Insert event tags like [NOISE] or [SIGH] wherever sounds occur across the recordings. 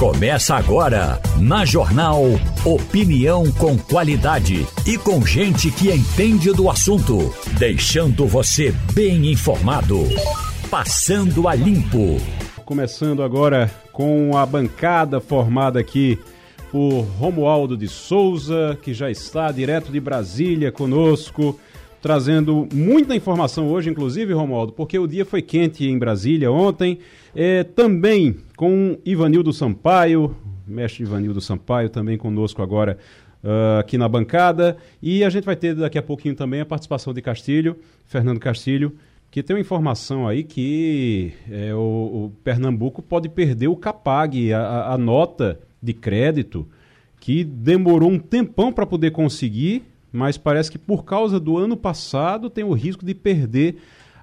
Começa agora, na Jornal Opinião com qualidade e com gente que entende do assunto, deixando você bem informado. Passando a Limpo. Começando agora com a bancada formada aqui por Romualdo de Souza, que já está direto de Brasília conosco trazendo muita informação hoje, inclusive, Romualdo, porque o dia foi quente em Brasília ontem. É, também com Ivanildo Sampaio, mestre Ivanildo Sampaio, também conosco agora uh, aqui na bancada. E a gente vai ter daqui a pouquinho também a participação de Castilho, Fernando Castilho, que tem uma informação aí que é, o, o, Pernambuco pode perder o CAPAG, a, a nota de crédito, que demorou um tempão para poder conseguir mas parece que por causa do ano passado tem o risco de perder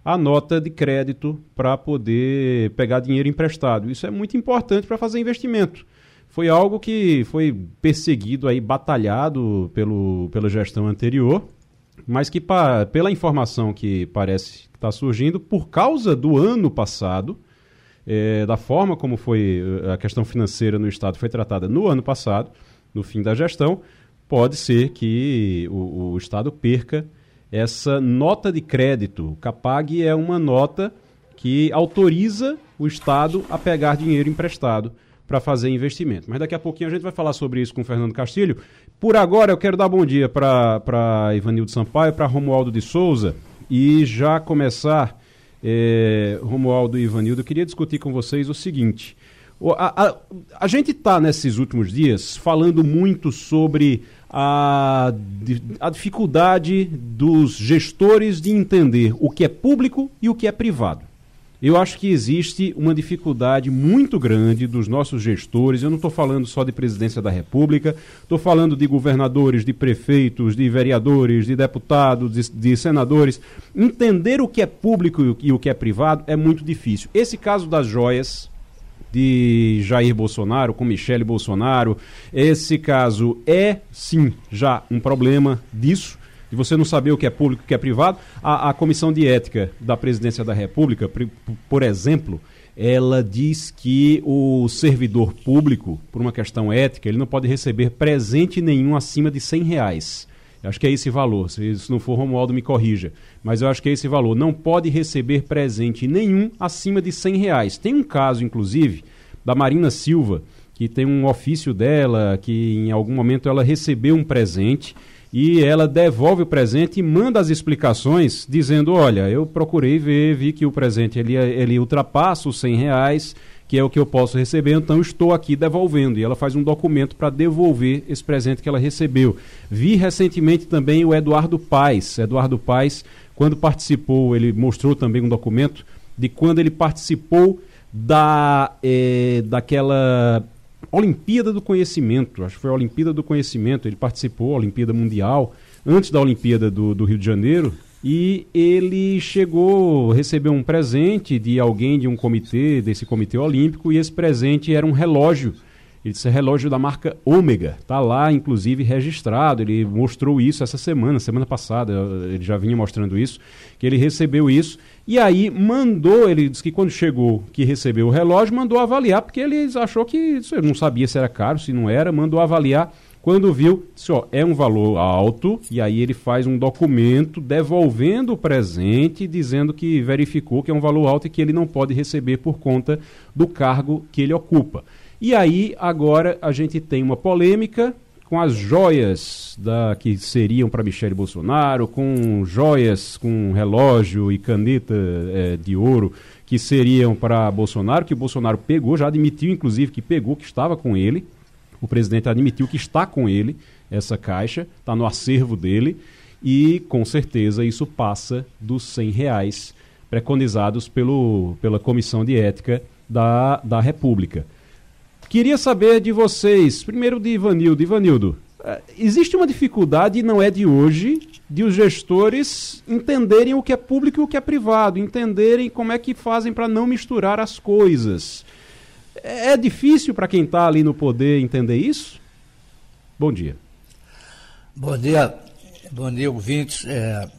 a nota de crédito para poder pegar dinheiro emprestado. Isso é muito importante para fazer investimento. Foi algo que foi perseguido aí, batalhado pelo, pela gestão anterior, mas que pa, pela informação que parece que está surgindo, por causa do ano passado, é, da forma como foi eh, a questão financeira no Estado foi tratada no ano passado, no fim da gestão, pode ser que o, o Estado perca essa nota de crédito. O CAPAG é uma nota que autoriza o Estado a pegar dinheiro emprestado para fazer investimento. Mas daqui a pouquinho a gente vai falar sobre isso com o Fernando Castilho. Por agora, eu quero dar bom dia para Ivanildo Sampaio, para Romualdo de Souza e já começar, é, Romualdo e Ivanildo, eu queria discutir com vocês o seguinte. A, a, a gente está, nesses últimos dias, falando muito sobre a, a dificuldade dos gestores de entender o que é público e o que é privado. Eu acho que existe uma dificuldade muito grande dos nossos gestores. Eu não estou falando só de presidência da República, estou falando de governadores, de prefeitos, de vereadores, de deputados, de, de, senadores. Entender o que é público e o que é privado é muito difícil. Esse caso das joias de Jair Bolsonaro com Michele Bolsonaro. Esse caso é, sim, já um problema disso, de você não saber o que é público e o que é privado. A, a Comissão de Ética da Presidência da República, por exemplo, ela diz que o servidor público, por uma questão ética, ele não pode receber presente nenhum acima de 100 reais. Acho que é esse valor. Se isso não for, Romualdo me corrija. Mas eu acho que é esse valor. Não pode receber presente nenhum acima de 100 reais. Tem um caso, inclusive, da Marina Silva, que tem um ofício dela, que em algum momento ela recebeu um presente e ela devolve o presente e manda as explicações dizendo, olha, eu procurei ver, vi que o presente ele, ele ultrapassa os 100 reais, que é o que eu posso receber, então estou aqui devolvendo. E ela faz um documento para devolver esse presente que ela recebeu. Vi recentemente também o Eduardo Paes. Eduardo Paes, quando participou, ele mostrou também um documento de quando ele participou da, é, daquela Olimpíada do Conhecimento. Acho que foi a Olimpíada do Conhecimento. Ele participou, a Olimpíada Mundial, antes da Olimpíada do, do Rio de Janeiro, e ele chegou, recebeu um presente de alguém de um comitê, desse comitê olímpico, e esse presente era um relógio. É relógio da marca Ômega, está lá inclusive registrado, ele mostrou isso essa semana, semana passada, ele já vinha mostrando isso, que ele recebeu isso, e aí mandou, ele disse que quando chegou, que recebeu o relógio, mandou avaliar, porque ele achou que, não sabia se era caro, se não era, mandou avaliar, quando viu, disse, ó, é um valor alto, e aí ele faz um documento devolvendo o presente, dizendo que verificou que é um valor alto e que ele não pode receber por conta do cargo que ele ocupa. E aí, agora, a gente tem uma polêmica com as joias da, que seriam para Michele Bolsonaro, com joias com relógio e caneta é, de ouro que seriam para Bolsonaro, que o Bolsonaro pegou, já admitiu, inclusive, que pegou, que estava com ele o presidente admitiu que está com ele essa caixa, está no acervo dele e com certeza isso passa dos 100 reais preconizados pelo, pela Comissão de Ética da, da República. Queria saber de vocês, primeiro de Ivanildo. Ivanildo, eh, existe uma dificuldade, e não é de hoje, de os gestores entenderem o que é público e o que é privado, entenderem como é que fazem para não misturar as coisas. É, é difícil para quem está ali no poder entender isso? Bom dia. Bom dia, bom dia, ouvintes. É,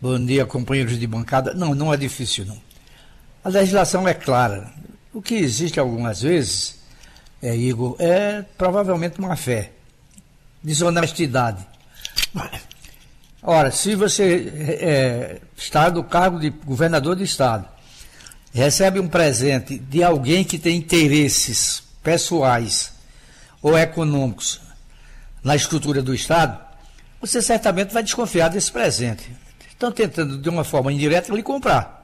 bom dia, companheiros de bancada. Não, não é difícil, não. A legislação é clara. O que existe algumas vezes é, Igor, é provavelmente má fé, desonestidade. Ora, se você é, está no cargo de governador de estado, recebe um presente de alguém que tem interesses pessoais ou econômicos na estrutura do estado, você certamente vai desconfiar desse presente. Estão tentando, de uma forma indireta, lhe comprar.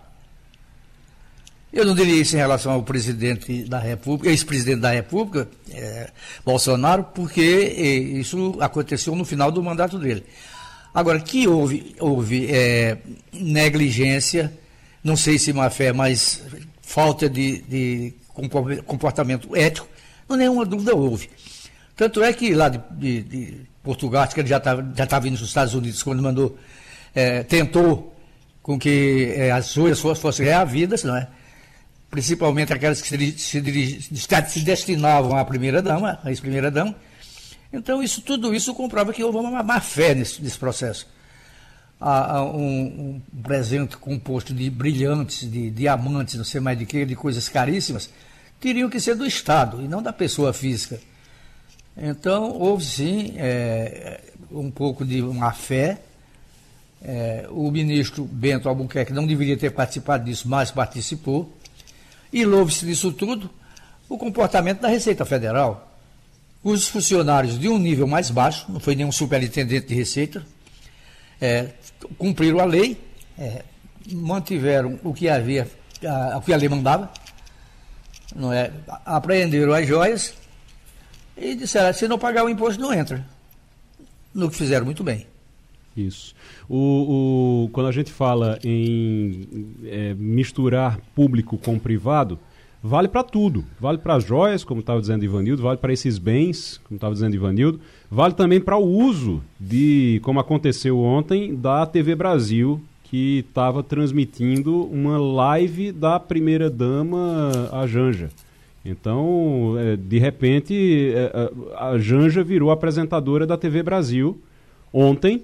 Eu não diria isso em relação ao presidente da República, ex-presidente da República, é, Bolsonaro, porque é, isso aconteceu no final do mandato dele. Agora, que houve, houve é, negligência, não sei se má fé, mas falta de, de comportamento ético, não nenhuma dúvida houve. Tanto é que lá de, de, de Portugal, que ele já estava tá, já tá vindo dos Estados Unidos, quando mandou, é, tentou com que é, as suas fossem, fossem reavidas, não é? principalmente aquelas que se, se, se destinavam à primeira-dama, à ex-primeira-dama. Então, isso, tudo isso comprova que houve uma má fé nesse, nesse processo. Há, há um, um, presente composto de brilhantes, de diamantes, não sei mais de que, de coisas caríssimas, teriam que ser do Estado e não da pessoa física. Então, houve sim é, um pouco de má fé. É, o ministro Bento Albuquerque não deveria ter participado disso, mas participou. E louve-se disso tudo o comportamento da Receita Federal. Os funcionários de um nível mais baixo, não foi nenhum superintendente de Receita, é, cumpriram a lei, é, mantiveram o que havia, a, o que a lei mandava, não é, apreenderam as joias e disseram, se não pagar o imposto, não entra. No que fizeram muito bem. Isso. O, o, quando a gente fala em é, misturar público com privado, vale para tudo. Vale para as joias, como estava dizendo Ivanildo, vale para esses bens, como estava dizendo Ivanildo, vale também para o uso de, como aconteceu ontem, da TV Brasil, que estava transmitindo uma live da primeira-dama, a Janja. Então, é, de repente, é, a Janja virou apresentadora da TV Brasil ontem,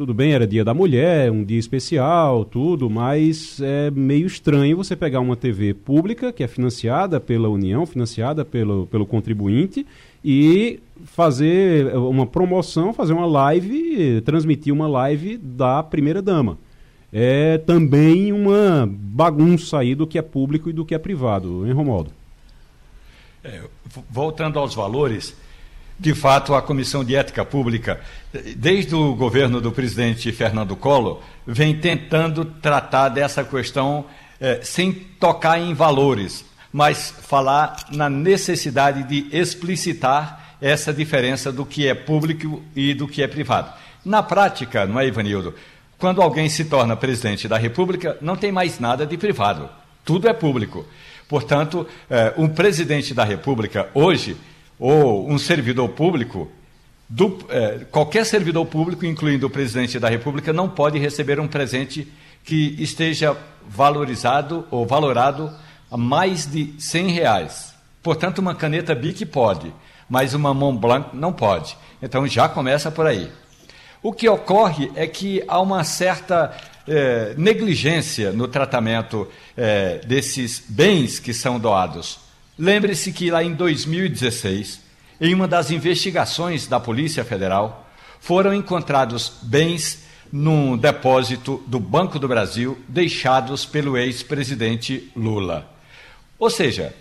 tudo bem, era dia da mulher, um dia especial, tudo, mas é meio estranho você pegar uma TV pública, que é financiada pela União, financiada pelo, pelo contribuinte, e fazer uma promoção, fazer uma live, transmitir uma live da primeira-dama. É também uma bagunça aí do que é público e do que é privado, hein, Romualdo? É, voltando aos valores, de fato, a Comissão de Ética Pública, desde o governo do presidente Fernando Collor, vem tentando tratar dessa questão eh, sem tocar em valores, mas falar na necessidade de explicitar essa diferença do que é público e do que é privado. Na prática, não é, Ivanildo? Quando alguém se torna presidente da República, não tem mais nada de privado. Tudo é público. Portanto, eh, um presidente da República, hoje, ou um servidor público, do, é, qualquer servidor público, incluindo o presidente da República, não pode receber um presente que esteja valorizado ou valorado a mais de 100 reais. Portanto, uma caneta BIC pode, mas uma Mont Blanc não pode. Então já começa por aí. O que ocorre é que há uma certa é, negligência no tratamento é, desses bens que são doados. Lembre-se que lá em 2016, em uma das investigações da Polícia Federal, foram encontrados bens num depósito do Banco do Brasil deixados pelo ex-presidente Lula. Ou seja,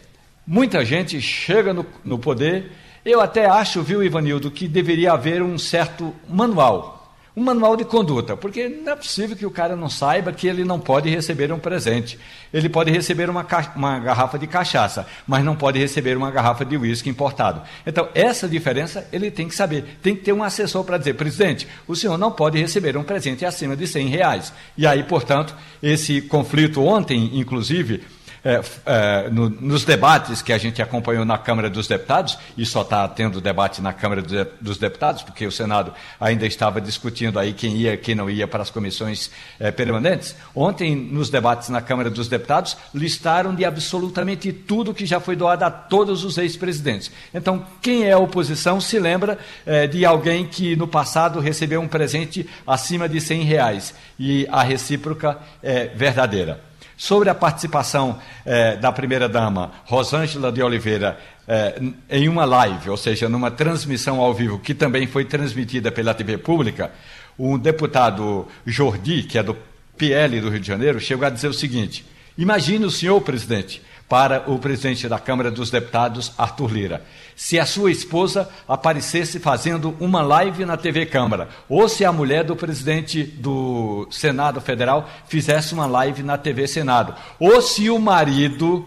muita gente chega no, no poder. Eu até acho, viu, Ivanildo, que deveria haver um certo manual um manual de conduta, porque não é possível que o cara não saiba que ele não pode receber um presente. Ele pode receber uma, uma garrafa de cachaça, mas não pode receber uma garrafa de uísque importado. Então, essa diferença ele tem que saber. Tem que ter um assessor para dizer, presidente, o senhor não pode receber um presente acima de 100 reais. E aí, portanto, esse conflito ontem, inclusive, é, é, no, nos debates que a gente acompanhou na Câmara dos Deputados, e só está tendo debate na Câmara dos Deputados, porque o Senado ainda estava discutindo aí quem ia quem não ia para as comissões é, permanentes. Ontem, nos debates na Câmara dos Deputados, listaram de absolutamente tudo que já foi doado a todos os ex-presidentes. Então, quem é oposição se lembra é, de alguém que no passado recebeu um presente acima de 100 reais, e a recíproca é verdadeira. Sobre a participação eh, da primeira-dama, Rosângela de Oliveira, eh, em uma live, ou seja, numa transmissão ao vivo, que também foi transmitida pela TV Pública, um deputado Jordi, que é do PL do Rio de Janeiro, chegou a dizer o seguinte: imagine o senhor, presidente, para o presidente da Câmara dos Deputados, Arthur Lira. Se a sua esposa aparecesse fazendo uma live na TV Câmara, ou se a mulher do presidente do Senado Federal fizesse uma live na TV Senado, ou se o marido,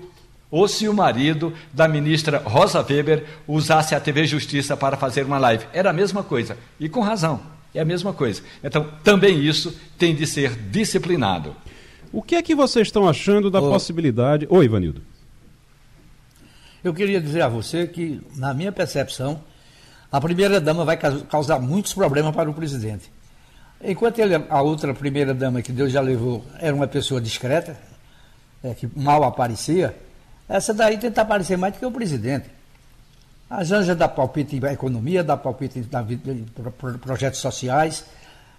ou se o marido da ministra Rosa Weber usasse a TV Justiça para fazer uma live. Era a mesma coisa, e com razão. É a mesma coisa. Então, também isso tem de ser disciplinado. O que é que vocês estão achando da possibilidade. Oi, Ivanildo. Eu queria dizer a você que, na minha percepção, a primeira-dama vai causar muitos problemas para o presidente. Enquanto ele, a outra primeira-dama que Deus já levou era uma pessoa discreta, é, que mal aparecia, essa daí tenta aparecer mais do que o presidente. A Janja dá palpite em economia, dá palpite em projetos sociais,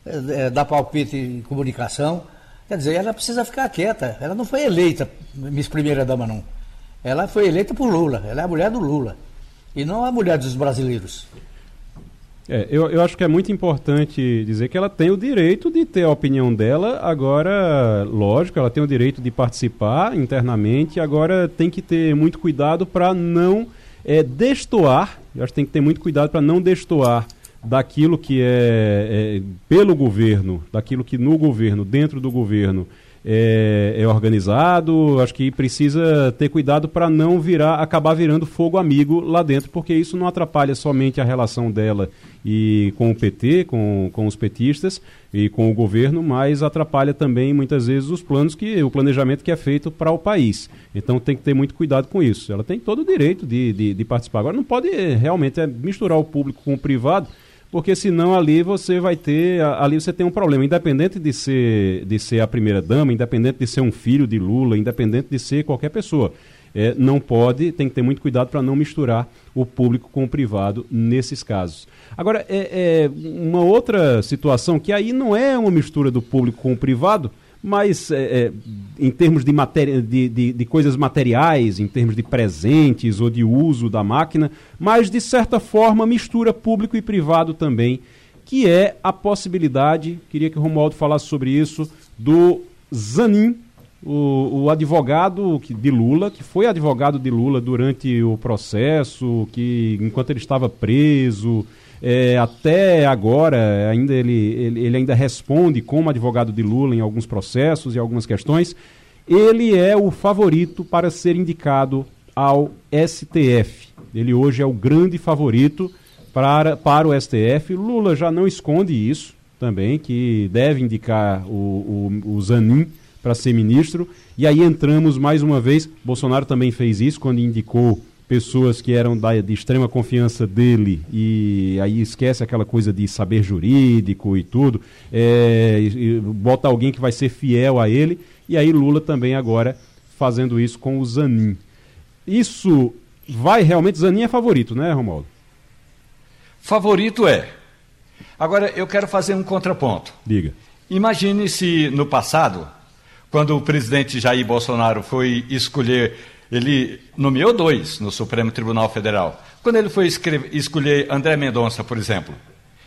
é, é, dá palpite em comunicação. Quer dizer, ela precisa ficar quieta. Ela não foi eleita Miss Primeira Dama, não. Ela foi eleita por Lula, ela é a mulher do Lula. E não a mulher dos brasileiros. É, eu, eu acho que é muito importante dizer que ela tem o direito de ter a opinião dela, agora, lógico, ela tem o direito de participar internamente, agora tem que ter muito cuidado para não é, destoar, eu acho que tem que ter muito cuidado para não destoar daquilo que é, é, pelo governo, daquilo que no governo, dentro do governo, é, é organizado, acho que precisa ter cuidado para não virar, acabar virando fogo amigo lá dentro, porque isso não atrapalha somente a relação dela e com o PT, com, com os petistas e com o governo, mas atrapalha também muitas vezes os planos que o planejamento que é feito para o país. Então tem que ter muito cuidado com isso. Ela tem todo o direito de, de, de participar. Agora não pode realmente é, misturar o público com o privado porque senão ali você vai ter, ali você tem um problema, independente de ser, de ser a primeira dama, independente de ser um filho de Lula, independente de ser qualquer pessoa. É, não pode, tem que ter muito cuidado para não misturar o público com o privado nesses casos. Agora, é, é, uma outra situação que aí não é uma mistura do público com o privado, mas é, é, em termos de, matéria, de, de, de, coisas materiais, em termos de presentes ou de uso da máquina, mas de certa forma mistura público e privado também, que é a possibilidade, queria que o Romualdo falasse sobre isso, do Zanin, o, o advogado de Lula, que foi advogado de Lula durante o processo, que enquanto ele estava preso, é, até agora, ainda ele, ele, ele, ainda responde como advogado de Lula em alguns processos e algumas questões. Ele é o favorito para ser indicado ao STF. Ele hoje é o grande favorito para, para o STF. Lula já não esconde isso também, que deve indicar o, o, o Zanin para ser ministro. E aí entramos mais uma vez. Bolsonaro também fez isso quando indicou pessoas que eram da, de extrema confiança dele e aí esquece aquela coisa de saber jurídico e tudo, é, e, e bota alguém que vai ser fiel a ele, e aí Lula também agora fazendo isso com o Zanin. Isso vai realmente, Zanin é favorito, né, Romualdo? Favorito é. Agora eu quero fazer um contraponto. Diga. Imagine se no passado, quando o presidente Jair Bolsonaro foi escolher ele nomeou dois no Supremo Tribunal Federal. Quando ele foi escolher André Mendonça, por exemplo,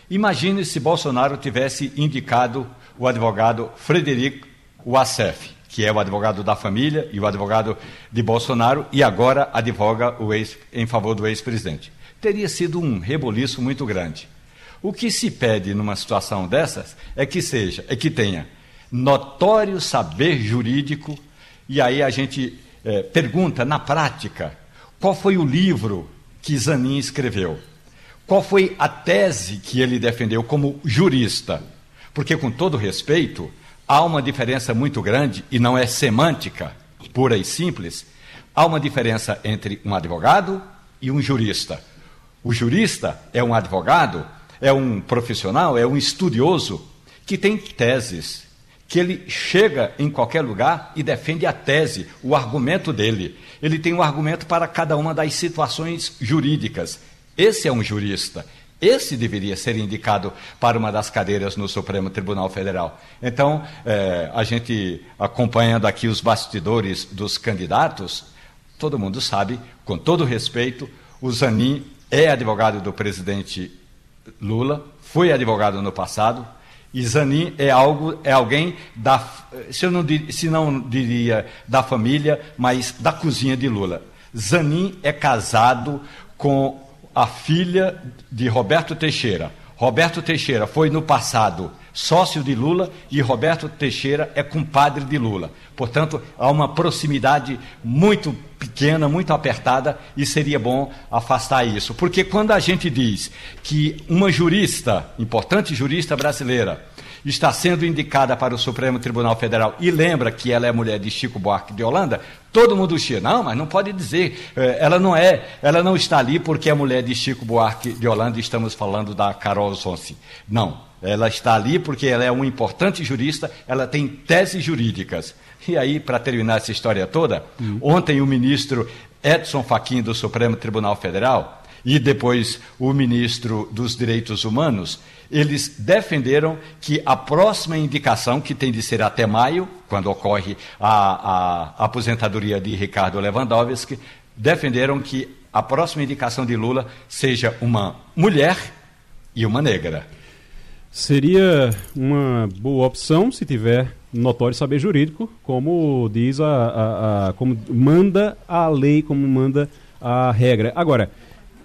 imagine se Bolsonaro tivesse indicado o advogado Frederico Wassef, que é o advogado da família e o advogado de Bolsonaro, e agora advoga o ex, em favor do ex-presidente. Teria sido um reboliço muito grande. O que se pede numa situação dessas é que seja, é que tenha notório saber jurídico, e aí a gente é, pergunta, na prática, qual foi o livro que Zanin escreveu? Qual foi a tese que ele defendeu como jurista? Porque, com todo respeito, há uma diferença muito grande, e não é semântica pura e simples, há uma diferença entre um advogado e um jurista. O jurista é um advogado, é um profissional, é um estudioso que tem teses, que ele chega em qualquer lugar e defende a tese, o argumento dele. Ele tem um argumento para cada uma das situações jurídicas. Esse é um jurista. Esse deveria ser indicado para uma das cadeiras no Supremo Tribunal Federal. Então, é, a gente acompanhando aqui os bastidores dos candidatos, todo mundo sabe, com todo respeito, o Zanin é advogado do presidente Lula, foi advogado no passado, e Zanin é, algo, é alguém da, se, eu não, se não diria da família, mas da cozinha de Lula. Zanin é casado com a filha de Roberto Teixeira. Roberto Teixeira foi no passado sócio de Lula e Roberto Teixeira é compadre de Lula. Portanto, há uma proximidade muito pequena, muito apertada e seria bom afastar isso. Porque quando a gente diz que uma jurista, importante jurista brasileira, está sendo indicada para o Supremo Tribunal Federal e lembra que ela é mulher de Chico Buarque de Holanda, todo mundo chia, não, mas não pode dizer, eh, ela não é, ela não está ali porque é mulher de Chico Buarque de Holanda e estamos falando da Carol Sonsi. Não, ela está ali porque ela é uma importante jurista, ela tem teses jurídicas. E aí, para terminar essa história toda, hum. ontem o ministro Edson Fachin do Supremo Tribunal Federal e depois o ministro dos Direitos Humanos eles defenderam que a próxima indicação, que tem de ser até maio, quando ocorre a, a aposentadoria de Ricardo Lewandowski, defenderam que a próxima indicação de Lula seja uma mulher e uma negra. Seria uma boa opção se tiver notório saber jurídico, como diz a, a, a como manda a lei, como manda a regra. Agora,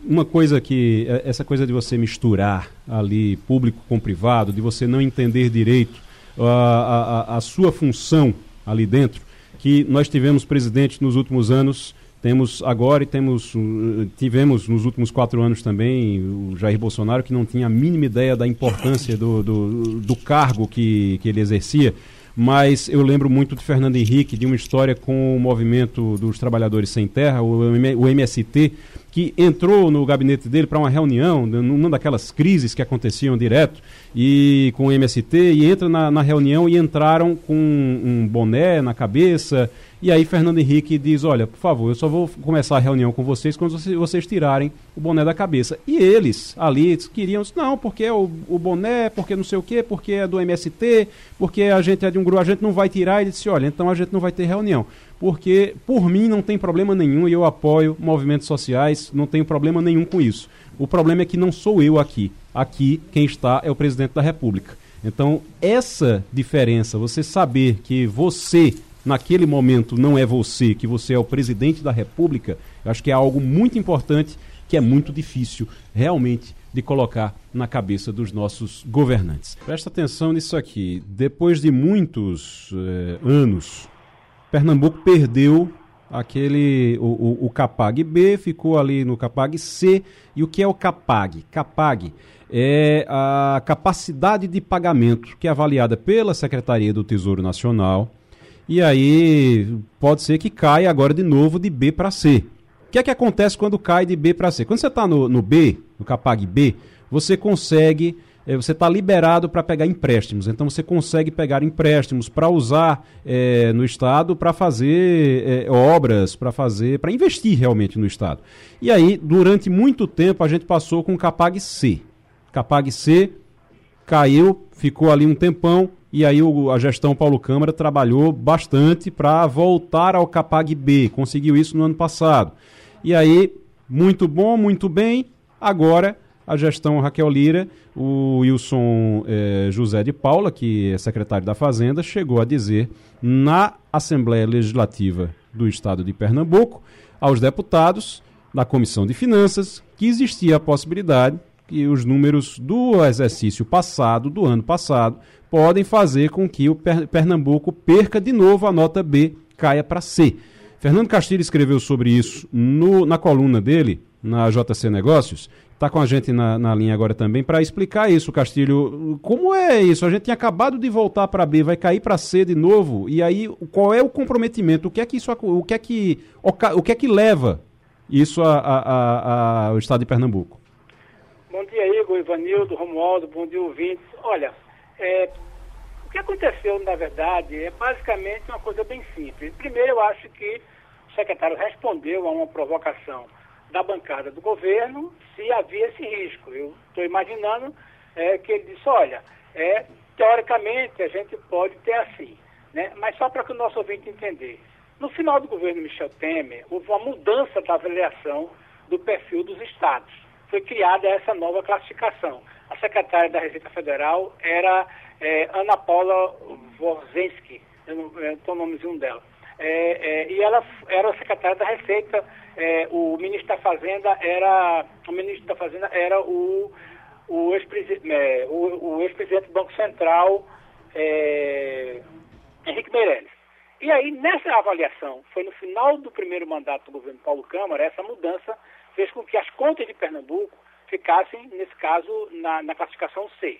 uma coisa que é, essa coisa de você misturar ali público com privado, de você não entender direito a, a, a sua função ali dentro, que nós tivemos presidente nos últimos anos, temos agora e temos uh, tivemos nos últimos quatro anos também o Jair Bolsonaro que não tinha a mínima ideia da importância do, do, do cargo que, que ele exercia. Mas eu lembro muito de Fernando Henrique, de uma história com o movimento dos trabalhadores sem terra, o MST, que entrou no gabinete dele para uma reunião, numa daquelas crises que aconteciam direto, e com o MST, e entra na, na reunião e entraram com um boné na cabeça. E aí Fernando Henrique diz: Olha, por favor, eu só vou começar a reunião com vocês quando vocês, tirarem o boné da cabeça. E eles ali queriam, não, porque é o, o boné, porque não sei o quê, porque é do MST, porque a gente é de um grupo, a gente não vai tirar. E ele disse: Olha, então a gente não vai ter reunião porque por mim não tem problema nenhum e eu apoio movimentos sociais, não tenho problema nenhum com isso. O problema é que não sou eu aqui. Aqui quem está é o presidente da República. Então, essa diferença, você saber que você, naquele momento, não é você, que você é o presidente da República, eu acho que é algo muito importante, que é muito difícil realmente de colocar na cabeça dos nossos governantes. Presta atenção nisso aqui. Depois de muitos eh, anos Pernambuco perdeu aquele o, o, o, Capag B, ficou ali no Capag C. E o que é o Capag? Capag é a capacidade de pagamento que é avaliada pela Secretaria do Tesouro Nacional. E aí pode ser que caia agora de novo de B para C. O que é que acontece quando cai de B para C? Quando você está no, no B, no Capag B, você consegue é, você está liberado para pegar empréstimos. Então você consegue pegar empréstimos para usar é, no Estado para fazer é, obras, para fazer, para investir realmente no Estado. E aí, durante muito tempo, a gente passou com o Capag C. Capag C caiu, ficou ali um tempão, e aí o, a gestão Paulo Câmara trabalhou bastante para voltar ao Capag B. Conseguiu isso no ano passado. E aí, muito bom, muito bem. Agora a gestão Raquel Lira, o Wilson eh, José de Paula, que é secretário da Fazenda, chegou a dizer na Assembleia Legislativa do Estado de Pernambuco aos deputados da Comissão de Finanças que existia a possibilidade que os números do exercício passado, do ano passado, podem fazer com que o Pernambuco perca de novo a nota B, caia para C. Fernando Castilho escreveu sobre isso no, na coluna dele, na JC Negócios, está com a gente na, na linha agora também para explicar isso, Castilho. Como é isso? A gente tinha acabado de voltar para B, vai cair para C de novo. E aí, qual é o comprometimento? O que é que isso, o que é que, o que é que leva isso ao estado de Pernambuco? Bom dia, Igor, Ivanildo, Romualdo, bom dia, ouvintes. Olha, é, o que aconteceu, na verdade, é basicamente uma coisa bem simples. Primeiro, eu acho que o secretário respondeu a uma provocação da bancada do governo se havia esse risco. Eu estou imaginando é, que ele disse, olha, é, teoricamente a gente pode ter assim, né? mas só para que o nosso ouvinte entender. No final do governo Michel Temer, houve uma mudança da avaliação do perfil dos estados. Foi criada essa nova classificação. A secretária da Receita Federal era é, Ana Paula Worzensky, eu não estou nomezinho dela. É, é, e ela era secretária da Receita, é, o ministro da Fazenda era o ministro da Fazenda era o, o ex-presidente é, o, o ex do Banco Central é, Henrique Meirelles. E aí, nessa avaliação, foi no final do primeiro mandato do governo Paulo Câmara, essa mudança fez com que as contas de Pernambuco ficassem, nesse caso, na, na classificação C.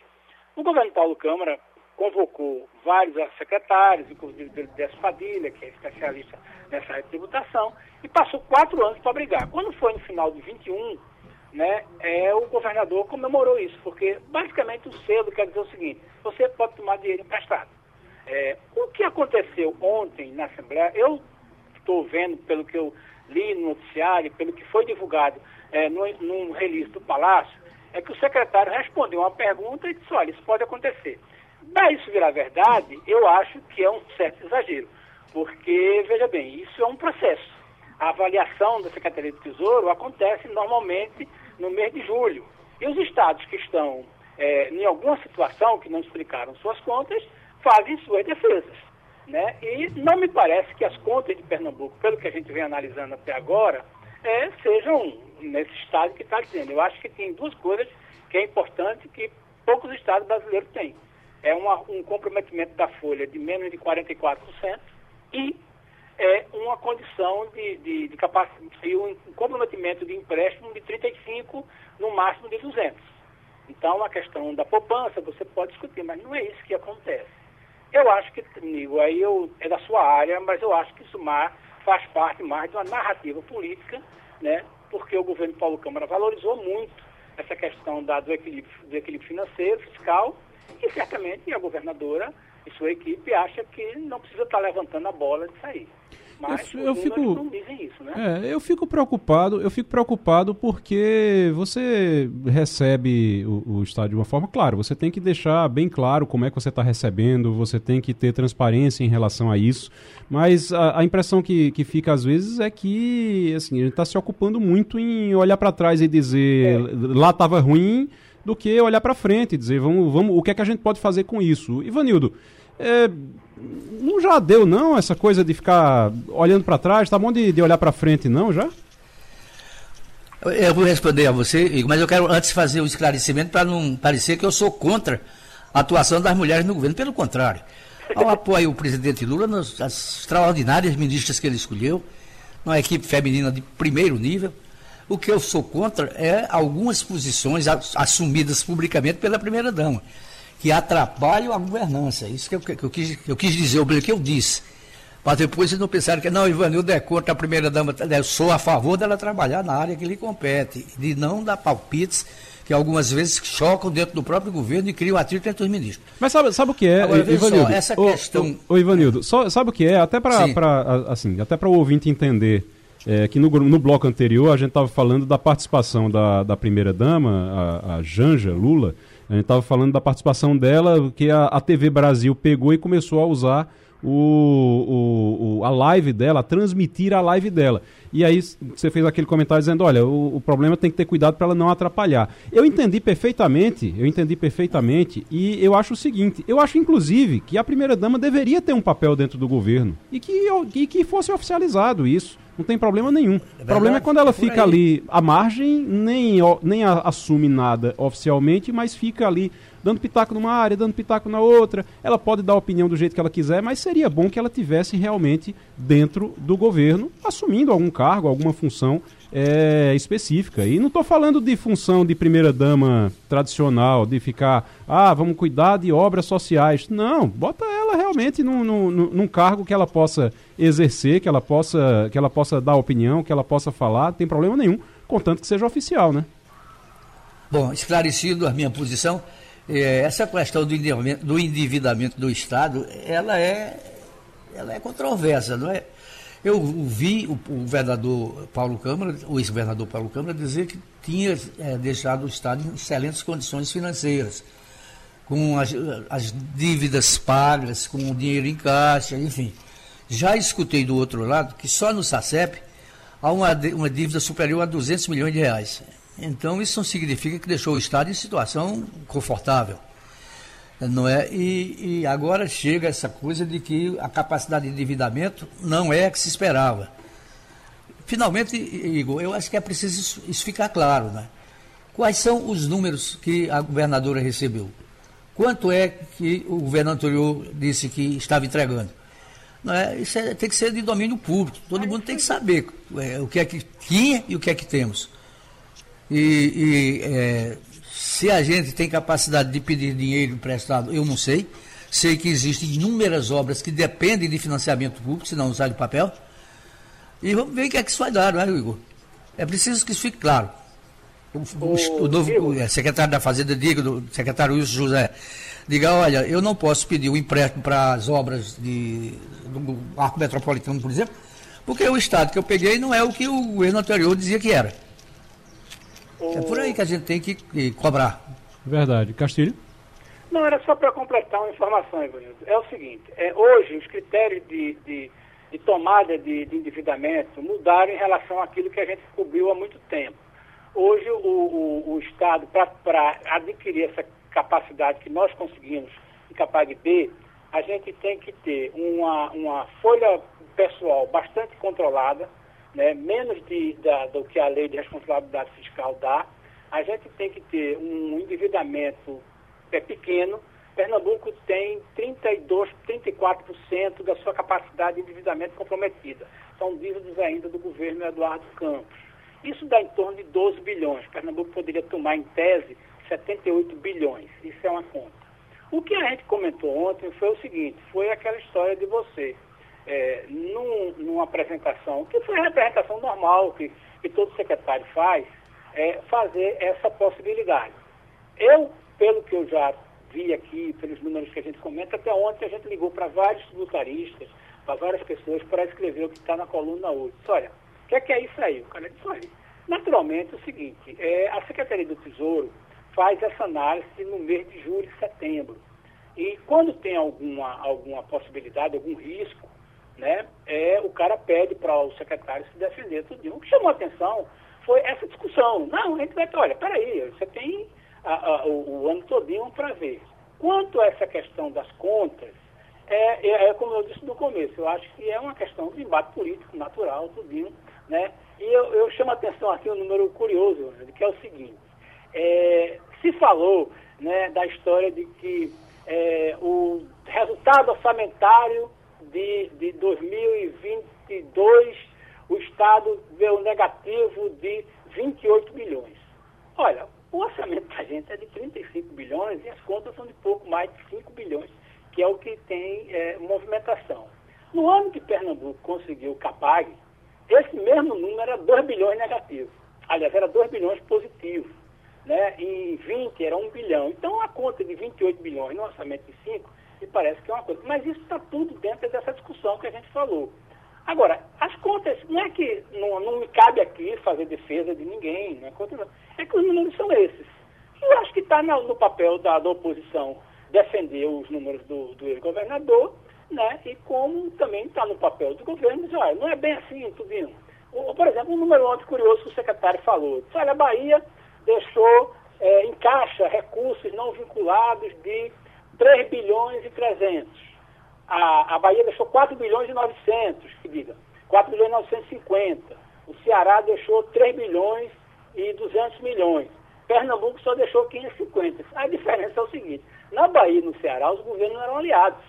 O governo Paulo Câmara convocou vários secretários, inclusive Décio Padilha, que é especialista nessa retributação, e passou quatro anos para brigar. Quando foi no final de 21, né, é, o governador comemorou isso, porque basicamente o selo quer dizer o seguinte, você pode tomar dinheiro emprestado. É, o que aconteceu ontem na Assembleia, eu estou vendo, pelo que eu li no noticiário, pelo que foi divulgado é, no, num release do Palácio, é que o secretário respondeu uma pergunta e disse, olha, isso pode acontecer. Para isso virar verdade, eu acho que é um certo exagero, porque, veja bem, isso é um processo. A avaliação da Secretaria do Tesouro acontece normalmente no mês de julho. E os estados que estão é, em alguma situação que não explicaram suas contas, fazem suas defesas. Né? E não me parece que as contas de Pernambuco, pelo que a gente vem analisando até agora, é, sejam nesse estado que está dizendo. Eu acho que tem duas coisas que é importante que poucos estados brasileiros têm é uma, um comprometimento da folha de menos de 44% e é uma condição de, de, de capacidade, um comprometimento de empréstimo de 35%, no máximo de 200%. Então, a questão da poupança você pode discutir, mas não é isso que acontece. Eu acho que, amigo, aí eu, é da sua área, mas eu acho que isso mais, faz parte mais de uma narrativa política, né? porque o governo Paulo Câmara valorizou muito essa questão da, do, equilíbrio, do equilíbrio financeiro, fiscal, e certamente a governadora e sua equipe acha que não precisa estar levantando a bola de sair. Mas eu, eu fico, não dizem isso, né? É, eu fico preocupado, eu fico preocupado porque você recebe o, o Estado de uma forma, claro, você tem que deixar bem claro como é que você está recebendo, você tem que ter transparência em relação a isso, mas a, a impressão que, que fica às vezes é que assim, a gente está se ocupando muito em olhar para trás e dizer é. lá estava ruim, do que olhar para frente e dizer, vamos, vamos, o que é que a gente pode fazer com isso? Ivanildo, é, não já deu não essa coisa de ficar olhando para trás, tá bom de, de olhar para frente não já? Eu vou responder a você, mas eu quero antes fazer um esclarecimento para não parecer que eu sou contra a atuação das mulheres no governo. Pelo contrário, ao apoio o presidente Lula nas extraordinárias ministras que ele escolheu, uma equipe feminina de primeiro nível, o que eu sou contra é algumas posições assumidas publicamente pela primeira-dama, que atrapalham a governança. Isso que eu, que eu, quis, eu quis dizer, o que eu disse. Para depois vocês não pensarem que, não, Ivanildo é contra a primeira-dama. Eu sou a favor dela trabalhar na área que lhe compete, de não dar palpites que algumas vezes chocam dentro do próprio governo e criam atrito entre os ministros. Mas sabe, sabe o que é, Agora, Ivanildo? Só, essa questão... Ô, ô, Ivanildo, só, sabe o que é? Até para assim, até para o ouvinte entender é, que no, no bloco anterior a gente estava falando da participação da, da primeira-dama, a, a, Janja Lula, a gente estava falando da participação dela, que a, a TV Brasil pegou e começou a usar o, o, a live dela, transmitir a live dela. E aí você fez aquele comentário dizendo, olha, o, o problema tem que ter cuidado para ela não atrapalhar. Eu entendi perfeitamente, eu entendi perfeitamente, e eu acho o seguinte, eu acho inclusive que a primeira-dama deveria ter um papel dentro do governo e que, e que fosse oficializado isso. Não tem problema nenhum. É o problema é quando ela fica ali à margem, nem, nem assume nada oficialmente, mas fica ali dando pitaco numa área, dando pitaco na outra. Ela pode dar opinião do jeito que ela quiser, mas seria bom que ela tivesse realmente dentro do governo, assumindo algum cargo, alguma função é, específica. E não estou falando de função de primeira-dama tradicional, de ficar, ah, vamos cuidar de obras sociais. Não, bota ela realmente num, num, num cargo que ela possa exercer, que ela possa, que ela possa dar opinião, que ela possa falar, não tem problema nenhum, contanto que seja oficial, né? Bom, esclarecido a minha posição, essa questão do endividamento, do endividamento do Estado, ela é, ela é controversa, não é? Eu vi o, o governador Paulo Câmara, o ex-governador Paulo Câmara, dizer que tinha é, deixado o Estado em excelentes condições financeiras, com as, as dívidas pagas, com o dinheiro em caixa, enfim. Já escutei do outro lado que só no SACEP há uma, uma dívida superior a 200 milhões de reais. Então, isso não significa que deixou o Estado em situação confortável. Não é? E, e agora chega essa coisa de que a capacidade de endividamento não é a que se esperava. Finalmente, Igor, eu acho que é preciso isso, ficar claro. Né? Quais são os números que a governadora recebeu? Quanto é que o governo anterior disse que estava entregando? Não é? Isso é, tem que ser de domínio público. Todo mundo tem que saber é, o que é que tinha e o que é que temos. E, e é, se a gente tem capacidade de pedir dinheiro emprestado, eu não sei. Sei que existem inúmeras obras que dependem de financiamento público, senão não sai do papel. E vamos ver o que é que isso vai dar, não é, Igor? É preciso que isso fique claro. O, o, o novo o secretário da Fazenda diga, o secretário Wilson José, diga, olha, eu não posso pedir o um empréstimo para as obras de, do Arco Metropolitano, por exemplo, porque o estado que eu peguei não é o que o governo anterior dizia que era. É por aí que a gente tem que, que cobrar. Verdade. Castilho? Não, era só para completar uma informação, Ivanildo. É o seguinte, é, hoje os critérios de, de, de tomada de, de, endividamento mudaram em relação àquilo que a gente cobriu há muito tempo. Hoje o, o, o Estado, para adquirir essa capacidade que nós conseguimos em Capag B, a gente tem que ter uma, uma folha pessoal bastante controlada, né, menos de, da, do que a lei de responsabilidade fiscal dá. A gente tem que ter um endividamento é, pequeno. Pernambuco tem 32, 34% da sua capacidade de endividamento comprometida. São dívidas ainda do governo Eduardo Campos. Isso dá em torno de 12 bilhões. Pernambuco poderia tomar, em tese, 78 bilhões. Isso é uma conta. O que a gente comentou ontem foi o seguinte, foi aquela história de você é, num, numa apresentação, que foi a apresentação normal que, que todo secretário faz, é fazer essa possibilidade. Eu, pelo que eu já vi aqui, pelos números que a gente comenta, até ontem a gente ligou para vários tributaristas, para várias pessoas, para escrever o que está na coluna hoje. Disse, olha, o que é, que é isso aí? O cara disse, olha, naturalmente é o seguinte, é, a Secretaria do Tesouro faz essa análise no mês de julho e setembro. E quando tem alguma, alguma possibilidade, algum risco, né, é, o cara pede para o secretário se defender tudo. O que chamou a atenção foi essa discussão. Não, a gente vai, olha, peraí, você tem a, a, o, o, ano todinho para ver. Quanto a essa questão das contas, é, é, é, como eu disse no começo, eu acho que é uma questão de embate político natural, tudinho, né? E eu, eu chamo a atenção aqui um número curioso, que é o seguinte, é, se falou né, da história de que é, o resultado orçamentário de, de 2022, o Estado deu negativo de 28 bilhões. Olha, o orçamento da gente é de 35 bilhões e as contas são de pouco mais de 5 bilhões, que é o que tem é, movimentação. No ano que Pernambuco conseguiu o CAPAG, esse mesmo número era 2 bilhões negativo. Aliás, era 2 bilhões positivo. Né? Em 20 era 1 bilhão. Então, a conta de 28 bilhões no orçamento de 5 me parece que é uma coisa. Mas isso está tudo dentro dessa discussão que a gente falou. Agora, as contas, não é que não, não me cabe aqui fazer defesa de ninguém, não é, contra, é que os números são esses. E eu acho que está no papel da, da, oposição defender os números do, do ex-governador, né? E como também está no papel do governo, dizer, olha, não é bem assim, Tubinho. Por exemplo, um número ontem curioso que o secretário falou. Olha, a Bahia deixou é, em caixa recursos não vinculados de 3 bilhões e 300. A, a Bahia deixou 4 bilhões e 900, que diga, 4 bilhões e 950. O Ceará deixou 3 bilhões e 200 milhões. Pernambuco só deixou 550. A diferença é o seguinte, na Bahia e no Ceará os governos eram aliados.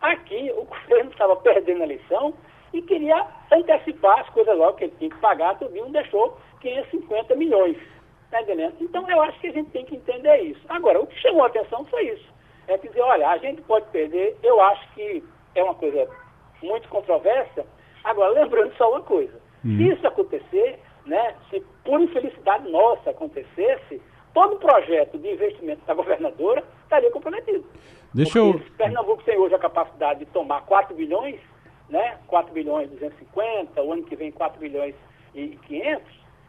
Aqui o [LAUGHS] governo estava perdendo a eleição e queria antecipar as coisas logo que ele tinha que pagar, tudo deixou 550 milhões. Tá entendendo? Então eu acho que a gente tem que entender isso. Agora, o que chamou a atenção foi isso é dizer, olha, a gente pode perder, eu acho que é uma coisa muito controversa. Agora, lembrando só uma coisa, uhum. se isso acontecer, né, se por infelicidade nossa acontecesse, todo o projeto de investimento da governadora estaria comprometido. Deixa Porque eu... Se Pernambuco tem hoje a capacidade de tomar 4 bilhões, né? 4 bilhões e 250, o ano que vem 4 bilhões e 500,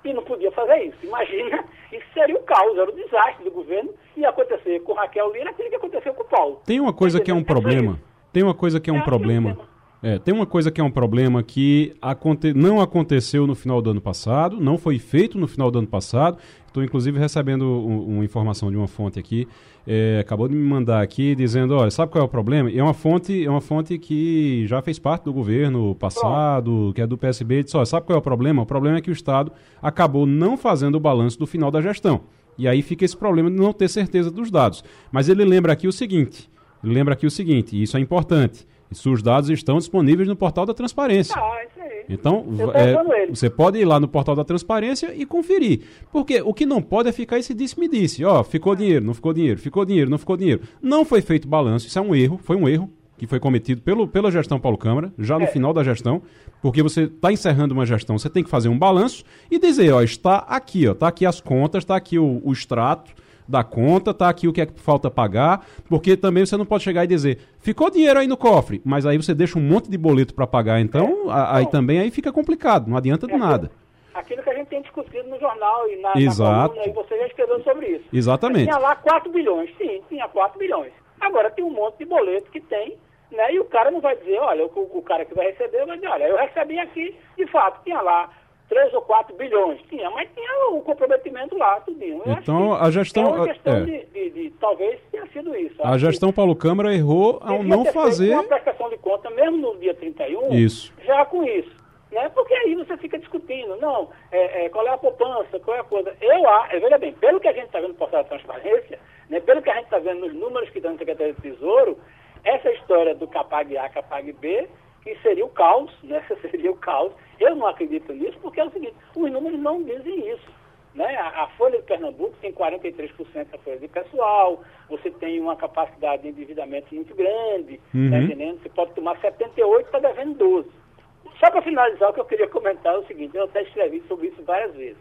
e não podia fazer isso. Imagina, isso seria o caos, era o desastre do governo, ia acontecer com Raquel Lira aquilo que aconteceu com o Paulo. Tem uma coisa que é um problema, tem uma coisa que é um problema é, tem uma coisa que é um problema que aconte... não aconteceu no final do ano passado, não foi feito no final do ano passado. Estou inclusive recebendo um, uma informação de uma fonte aqui, é, acabou de me mandar aqui dizendo, olha, sabe qual é o problema? É uma fonte, é uma fonte que já fez parte do governo passado, que é do PSB, disse, olha, sabe qual é o problema? O problema é que o Estado acabou não fazendo o balanço do final da gestão. E aí fica esse problema de não ter certeza dos dados. Mas ele lembra aqui o seguinte, ele lembra aqui o seguinte, e isso é importante os dados estão disponíveis no portal da transparência. Ah, isso aí. Então, é, você pode ir lá no portal da transparência e conferir. Porque o que não pode é ficar esse disse-me disse. Ó, ficou dinheiro, não ficou dinheiro, ficou dinheiro, não ficou dinheiro. Não foi feito balanço, isso é um erro, foi um erro que foi cometido pelo, pela gestão Paulo Câmara, já no é. final da gestão, porque você está encerrando uma gestão, você tem que fazer um balanço e dizer, ó, está aqui, ó, está aqui as contas, está aqui o, o extrato, da conta, tá aqui o que é que falta pagar, porque também você não pode chegar e dizer, ficou dinheiro aí no cofre, mas aí você deixa um monte de boleto para pagar, então é. aí também aí fica complicado, não adianta de é nada. Aquilo que a gente tem discutido no jornal e na, Exato. na coluna, e você já escreveu sobre isso. Exatamente. Tinha lá 4 bilhões, sim, tinha 4 bilhões. Agora tem um monte de boleto que tem, né? E o cara não vai dizer, olha, o, o cara que vai receber vai dizer, olha, eu recebi aqui, de fato, tinha lá 3 ou 4 bilhões. Tinha, mas tinha o comprometimento lá, tudinho. Eu então, a gestão. É uma questão é. de, de, de, Talvez tenha sido isso. A gestão Paulo Câmara errou ao não fazer. Uma prestação de conta, mesmo no dia 31, isso. já com isso. Né? Porque aí você fica discutindo, não, é, é, qual é a poupança, qual é a coisa. Eu, ah, veja bem, pelo que a gente está vendo no portal da transparência, né, pelo que a gente está vendo nos números que estão no Secretaria do Tesouro, essa história do CAPAG A, CAPAG B, que seria o caos, [LAUGHS] né? seria o caos. Eu não acredito nisso porque é o seguinte, os números não dizem isso. Né? A, a Folha de Pernambuco tem 43% da folha de pessoal, você tem uma capacidade de endividamento muito grande, uhum. tá entendendo? Você pode tomar 78 e está devendo 12. Só para finalizar, o que eu queria comentar é o seguinte, eu até escrevi sobre isso várias vezes.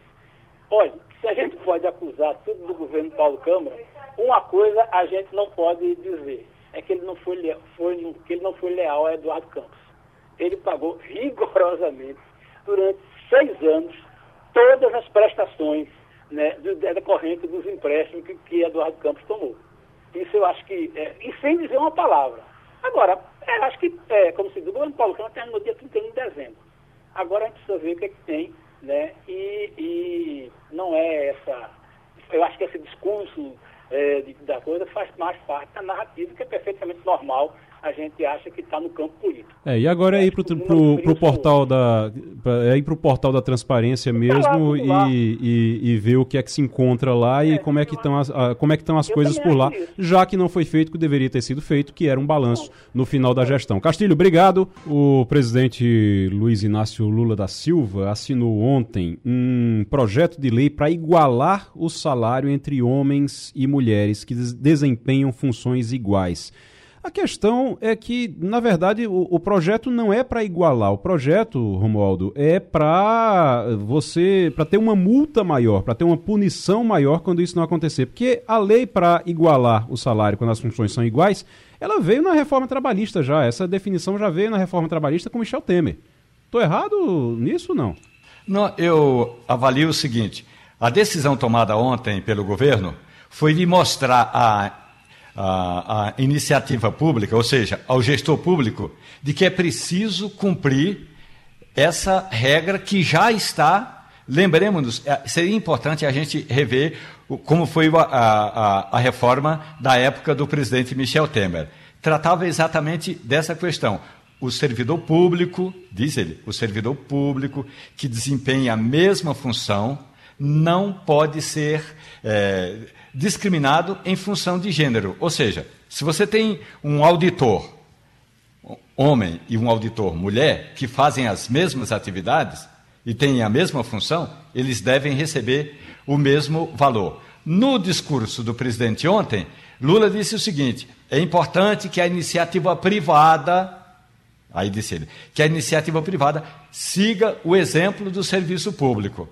Olha, se a gente pode acusar tudo do governo Paulo Câmara, uma coisa a gente não pode dizer, é que ele não foi, foi, que ele não foi leal a Eduardo Campos ele pagou rigorosamente, durante seis anos, todas as prestações né, decorrentes dos empréstimos que, que Eduardo Campos tomou. Isso eu acho que, é, e sem dizer uma palavra. Agora, é, acho que, é, como se diz, o governo Paulo Câmara terminou dia 31 de dezembro. Agora a gente precisa ver o que, é que tem, né? E, e não é essa. Eu acho que esse discurso é, de, da coisa faz mais parte da narrativa, que é perfeitamente normal a gente acha que está no campo político. É, e agora é ir para o portal da é ir pro portal da transparência tá mesmo lá, e, e, e, ver o que é que se encontra lá é, e como é que estão as, como é que estão as coisas por lá, isso. já que não foi feito o que deveria ter sido feito, que era um balanço no final da gestão. Castilho, obrigado. O presidente Luiz Inácio Lula da Silva assinou ontem um projeto de lei para igualar o salário entre homens e mulheres que desempenham funções iguais. A questão é que, na verdade, o, o projeto não é para igualar. O projeto, Romualdo, é para você, para ter uma multa maior, para ter uma punição maior quando isso não acontecer. Porque a lei para igualar o salário quando as funções são iguais, ela veio na reforma trabalhista já. Essa definição já veio na reforma trabalhista com Michel Temer. Estou errado nisso não? Não, eu avalio o seguinte: a decisão tomada ontem pelo governo foi de mostrar a a, a iniciativa pública, ou seja, ao gestor público, de que é preciso cumprir essa regra que já está. Lembremos-nos, é, seria importante a gente rever como foi a, a, a, reforma da época do presidente Michel Temer. Tratava exatamente dessa questão. O servidor público, diz ele, o servidor público que desempenha a mesma função não pode ser é, discriminado em função de gênero. Ou seja, se você tem um auditor homem e um auditor mulher que fazem as mesmas atividades e têm a mesma função, eles devem receber o mesmo valor. No discurso do presidente ontem, Lula disse o seguinte: é importante que a iniciativa privada, aí disse ele, que a iniciativa privada siga o exemplo do serviço público.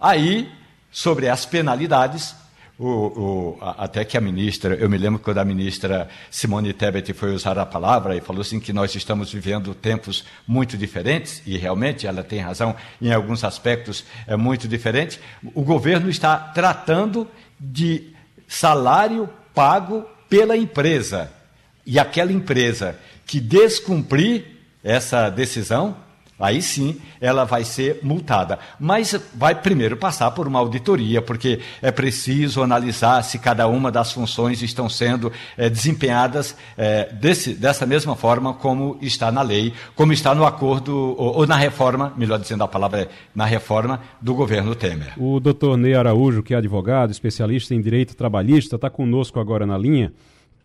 Aí, sobre as penalidades, o, o, até que a ministra, eu me lembro quando a ministra Simone Tebet foi usar a palavra e falou assim que nós estamos vivendo tempos muito diferentes, e realmente ela tem razão em alguns aspectos é muito diferente. O governo está tratando de salário pago pela empresa. E aquela empresa que descumprir essa decisão, Aí sim ela vai ser multada. Mas vai primeiro passar por uma auditoria, porque é preciso analisar se cada uma das funções estão sendo é, desempenhadas é, desse, dessa mesma forma como está na lei, como está no acordo, ou, ou, na reforma, melhor dizendo a palavra, é, na reforma do governo Temer. O doutor Ney Araújo, que é advogado, especialista em direito trabalhista, está conosco agora na linha,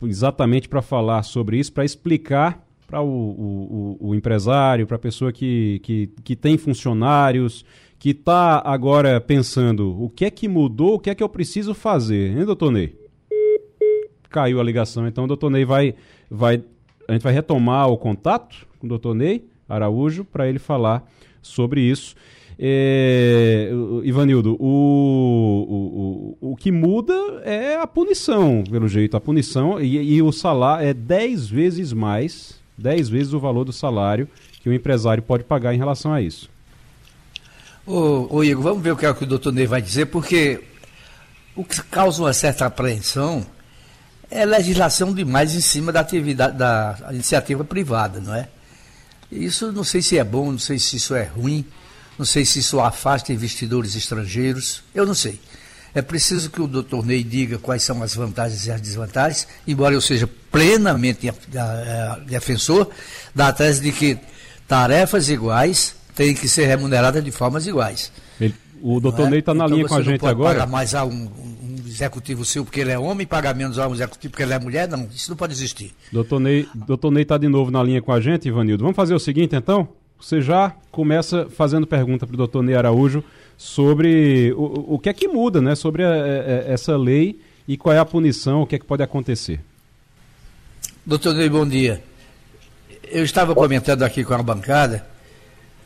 exatamente para falar sobre isso, para explicar para o, o, o, empresário, para a pessoa que, que, que tem funcionários, que está agora pensando o que é que mudou, o que é que eu preciso fazer, hein, doutor Ney? Caiu a ligação, então o doutor Ney vai, vai. A gente vai retomar o contato com o doutor Ney Araújo para ele falar sobre isso. É, Ivanildo, o, o, o, que muda é a punição, pelo jeito. A punição e, e o salário é 10 vezes mais 10 vezes o valor do salário que o empresário pode pagar em relação a isso. Ô, ô Igor, vamos ver o que, é o que o doutor Ney vai dizer, porque o que causa uma certa apreensão é legislação demais em cima da atividade da iniciativa privada, não é? Isso não sei se é bom, não sei se isso é ruim, não sei se isso afasta investidores estrangeiros, eu não sei. É preciso que o doutor Ney diga quais são as vantagens e as desvantagens, embora eu seja plenamente defensor da tese de que tarefas iguais têm que ser remuneradas de formas iguais. Ele, o doutor é? Ney está na então linha com a gente agora. Pagar mais a um, um, executivo seu porque ele é homem, pagar menos a um executivo porque ele é mulher, não, isso não pode existir. Doutor Ney doutor Ney está de novo na linha com a gente, Ivanildo. Vamos fazer o seguinte então? Você já começa fazendo pergunta para o doutor Ney Araújo sobre o, o que é que muda, né? Sobre a, a, essa lei e qual é a punição, o que é que pode acontecer. Doutor Ney, bom dia. Eu estava comentando aqui com a bancada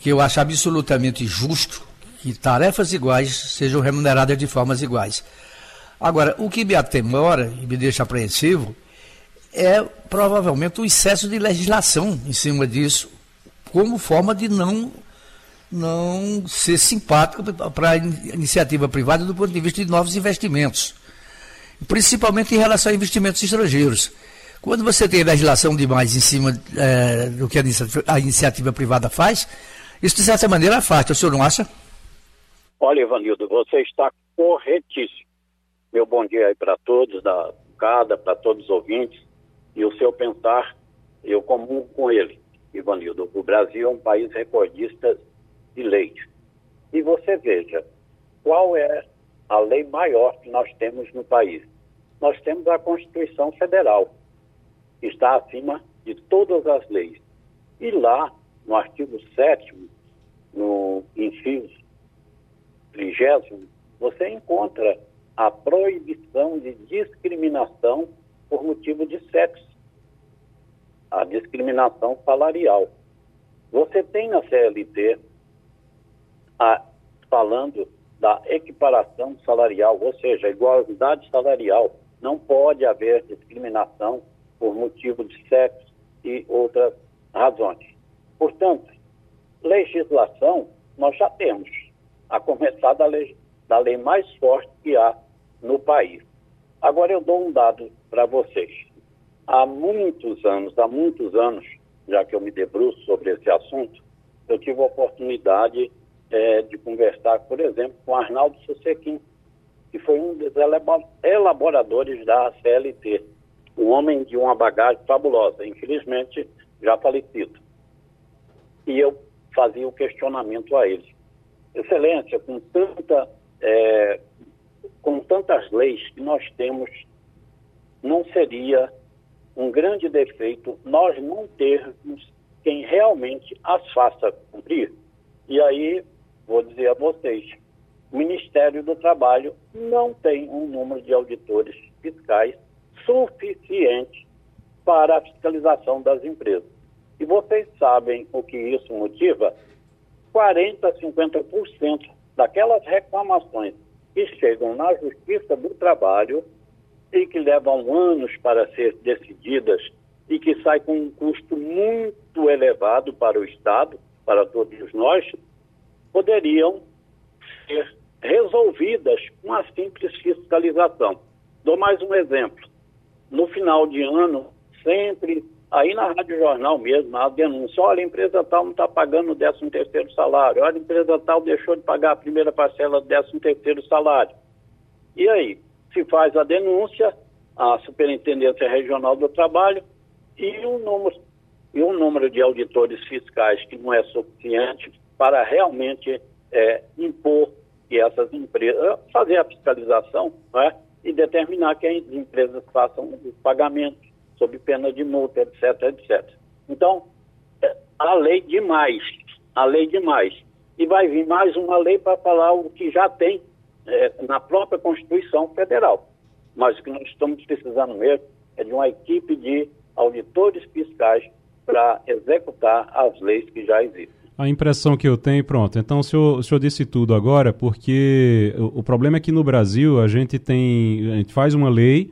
que eu acho absolutamente justo que tarefas iguais sejam remuneradas de formas iguais. Agora, o que me atemora e me deixa apreensivo é provavelmente o excesso de legislação em cima disso, como forma de não não ser simpático para a iniciativa privada do ponto de vista de novos investimentos, principalmente em relação a investimentos estrangeiros. Quando você tem legislação demais em cima é, do que a iniciativa, a iniciativa, privada faz, isso de certa maneira afasta, o senhor não acha? Olha, Ivanildo, você está corretíssimo. Meu bom dia aí para todos, da cada, para todos os ouvintes. E o seu pensar, eu comungo com ele, Ivanildo. O Brasil é um país recordista de leite. E você veja, qual é a lei maior que nós temos no país? Nós temos a Constituição Federal, que está acima de todas as leis. E lá, no artigo 7 no inciso 30, você encontra a proibição de discriminação por motivo de sexo, a discriminação salarial. Você tem na CLT a, falando da equiparação salarial, ou seja, igualdade salarial. Não pode haver discriminação por motivo de sexo e outras razões. Portanto, legislação nós já temos, a começar da lei, da lei mais forte que há no país. Agora eu dou um dado para vocês. Há muitos anos, há muitos anos, já que eu me debruço sobre esse assunto, eu tive a oportunidade é, de conversar, por exemplo, com Arnaldo Sussequim, que foi um dos elaboradores da CLT, um homem de uma bagagem fabulosa, infelizmente já falecido. E eu fazia o questionamento a ele. Excelência, com, tanta, é, com tantas leis que nós temos, não seria um grande defeito nós não termos quem realmente as faça cumprir? E aí vou dizer a vocês, o Ministério do Trabalho não tem um número de auditores fiscais suficiente para a fiscalização das empresas. E vocês sabem o que isso motiva? 40% a 50% daquelas reclamações que chegam na Justiça do Trabalho e que levam anos para ser decididas e que saem com um custo muito elevado para o Estado, para todos nós, poderiam ser resolvidas com a simples fiscalização. Dou mais um exemplo. No final de ano, sempre, aí na Rádio Jornal mesmo, a denúncia, olha, a empresa tal não está pagando o 13 terceiro salário, olha, a empresa tal deixou de pagar a primeira parcela do 13 terceiro salário. E aí, se faz a denúncia, a Superintendência Regional do Trabalho e um número, e número de auditores fiscais que não é suficiente para realmente é, impor que essas empresas, fazer a fiscalização né, e determinar que as empresas façam os pagamentos sob pena de multa, etc, etc. Então, é, a lei demais, a lei demais. E vai vir mais uma lei para falar o que já tem é, na própria Constituição Federal. Mas o que nós estamos precisando mesmo é de uma equipe de auditores fiscais para executar as leis que já existem. A impressão que eu tenho, pronto. Então o senhor, o senhor disse tudo agora, porque o, o, problema é que no Brasil a gente tem. A gente faz uma lei,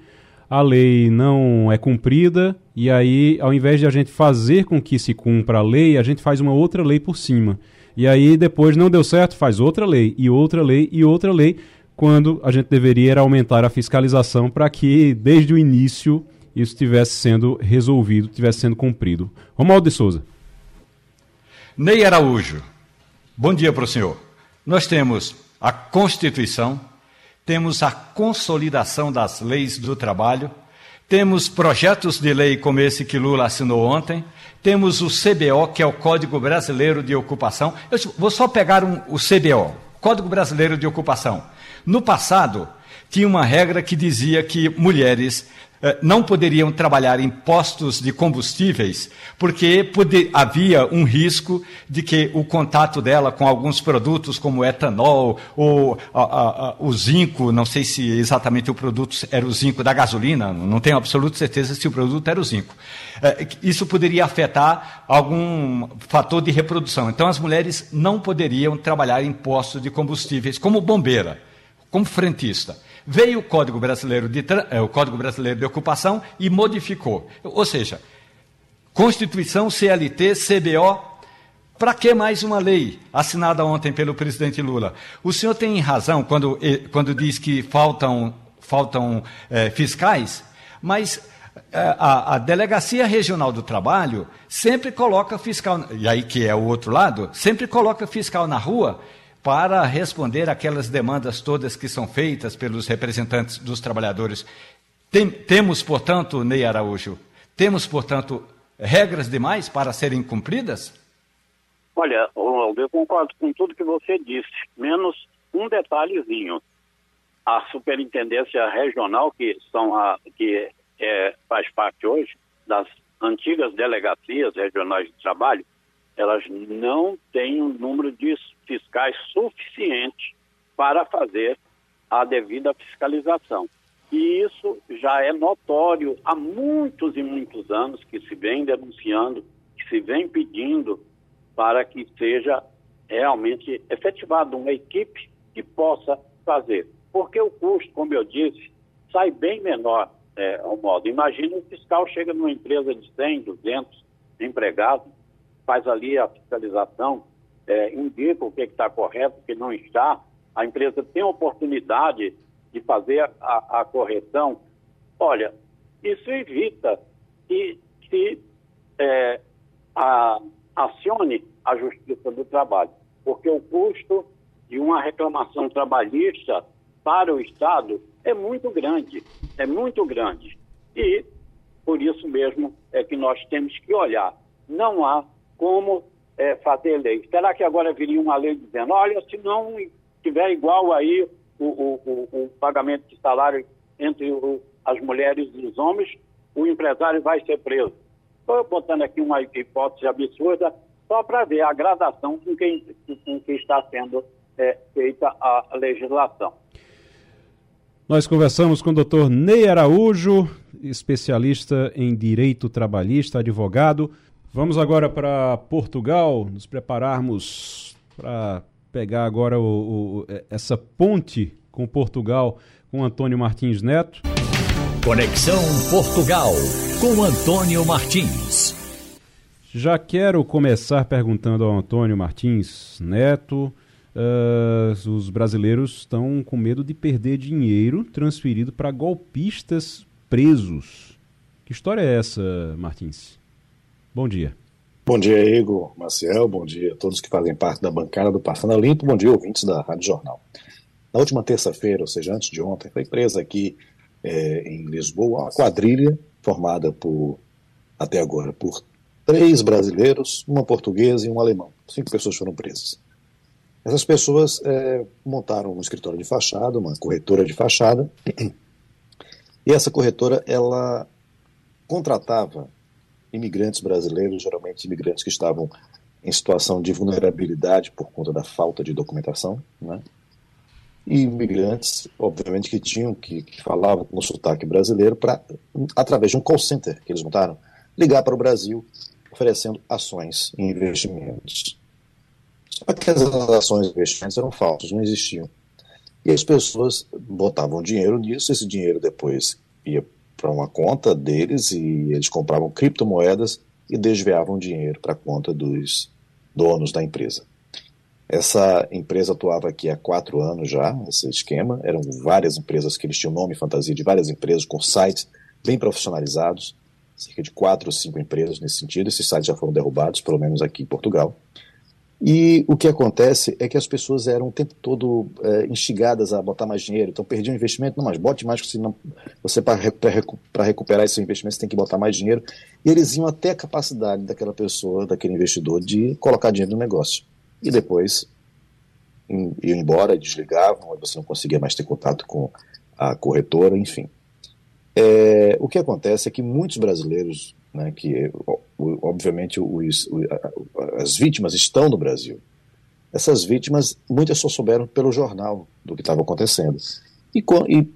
a lei não é cumprida, e aí, ao invés de a gente fazer com que se cumpra a lei, a gente faz uma outra lei por cima. E aí, depois não deu certo, faz outra lei, e outra lei, e outra lei, quando a gente deveria aumentar a fiscalização para que, desde o início, isso estivesse sendo resolvido, estivesse sendo cumprido. Romualdo de Souza. Ney Araújo, bom dia para o senhor. Nós temos a Constituição, temos a consolidação das leis do trabalho, temos projetos de lei como esse que Lula assinou ontem, temos o CBO, que é o Código Brasileiro de Ocupação. Eu vou só pegar um, o CBO, Código Brasileiro de Ocupação. No passado, tinha uma regra que dizia que mulheres não poderiam trabalhar em postos de combustíveis, porque poder, havia um risco de que o contato dela com alguns produtos, como etanol ou a, a, a, o zinco, não sei se exatamente o produto era o zinco da gasolina, não tenho absoluta certeza se o produto era o zinco. Eh, isso poderia afetar algum fator de reprodução. Então, as mulheres não poderiam trabalhar em postos de combustíveis como bombeira, como frentista. Veio o Código Brasileiro de, é, o Código Brasileiro de Ocupação e modificou. Ou seja, Constituição, CLT, CBO, para que mais uma lei assinada ontem pelo presidente Lula? O senhor tem razão quando, quando diz que faltam, faltam é, fiscais, mas é, a, a, Delegacia Regional do Trabalho sempre coloca fiscal, e aí que é o outro lado, sempre coloca fiscal na rua para responder aquelas demandas todas que são feitas pelos representantes dos trabalhadores. Tem, temos, portanto, Ney Araújo, temos, portanto, regras demais para serem cumpridas? Olha, Ronaldo, eu concordo com tudo que você disse, menos um detalhezinho. A superintendência regional, que, são a, que é, faz parte hoje das antigas delegacias regionais de trabalho, elas não têm um número de fiscais suficiente para fazer a devida fiscalização. E isso já é notório há muitos e muitos anos que se vem denunciando, que se vem pedindo para que seja realmente efetivada uma equipe que possa fazer. Porque o custo, como eu disse, sai bem menor é, ao modo. Imagina o fiscal chega numa empresa de 100, 200 empregados, faz ali a fiscalização, é, indica o que está correto, o que não está. A empresa tem a oportunidade de fazer a, a correção. Olha, isso evita que se é, a, acione a Justiça do Trabalho, porque o custo de uma reclamação trabalhista para o Estado é muito grande, é muito grande. E por isso mesmo é que nós temos que olhar. Não há como é, fazer lei. Será que agora viria uma lei dizendo, olha, se não tiver igual aí o, o, o, o pagamento de salário entre as mulheres e os homens, o empresário vai ser preso? Estou botando aqui uma hipótese absurda só para ver a gradação com que, com que está sendo é, feita a legislação. Nós conversamos com o doutor Ney Araújo, especialista em direito trabalhista, advogado. Vamos agora para Portugal, nos prepararmos para pegar agora o, o, essa ponte com Portugal, com Antônio Martins Neto. Conexão Portugal com Antônio Martins. Já quero começar perguntando ao Antônio Martins Neto. Uh, os brasileiros estão com medo de perder dinheiro transferido para golpistas presos. Que história é essa, Martins? Bom dia. Bom dia, Igor, Maciel, bom dia a todos que fazem parte da bancada do Passando Limpo, bom dia, ouvintes da Rádio Jornal. Na última terça-feira, ou seja, antes de ontem, foi presa aqui é, em Lisboa uma quadrilha formada por, até agora, por três brasileiros, uma portuguesa e um alemão. Cinco pessoas foram presas. Essas pessoas é, montaram um escritório de fachada, uma corretora de fachada, [CLEARS THROAT] e essa corretora ela contratava imigrantes brasileiros, geralmente imigrantes que estavam em situação de vulnerabilidade por conta da falta de documentação, né? E imigrantes, obviamente, que tinham que, que falavam com o sotaque brasileiro para, através de um call center que eles montaram, ligar para o Brasil oferecendo ações e investimentos. Só que as ações e investimentos eram falsos, não existiam. E as pessoas botavam dinheiro nisso, esse dinheiro depois ia para uma conta deles e eles compravam criptomoedas e desviavam dinheiro para a conta dos donos da empresa. Essa empresa atuava aqui há quatro anos já, esse esquema. Eram várias empresas que eles tinham nome e fantasia de várias empresas com sites bem profissionalizados cerca de quatro ou cinco empresas nesse sentido. Esses sites já foram derrubados, pelo menos aqui em Portugal. E o que acontece é que as pessoas eram o tempo todo é, instigadas a botar mais dinheiro. Então, perdiam investimento, não, mas bote mais, senão você, para recuperar esse investimento, você tem que botar mais dinheiro. E eles iam até a capacidade daquela pessoa, daquele investidor, de colocar dinheiro no negócio. E depois iam embora, desligavam, você não conseguia mais ter contato com a corretora, enfim. É, o que acontece é que muitos brasileiros, né, que obviamente os, as vítimas estão no Brasil, essas vítimas, muitas só souberam pelo jornal do que estava acontecendo. E, e,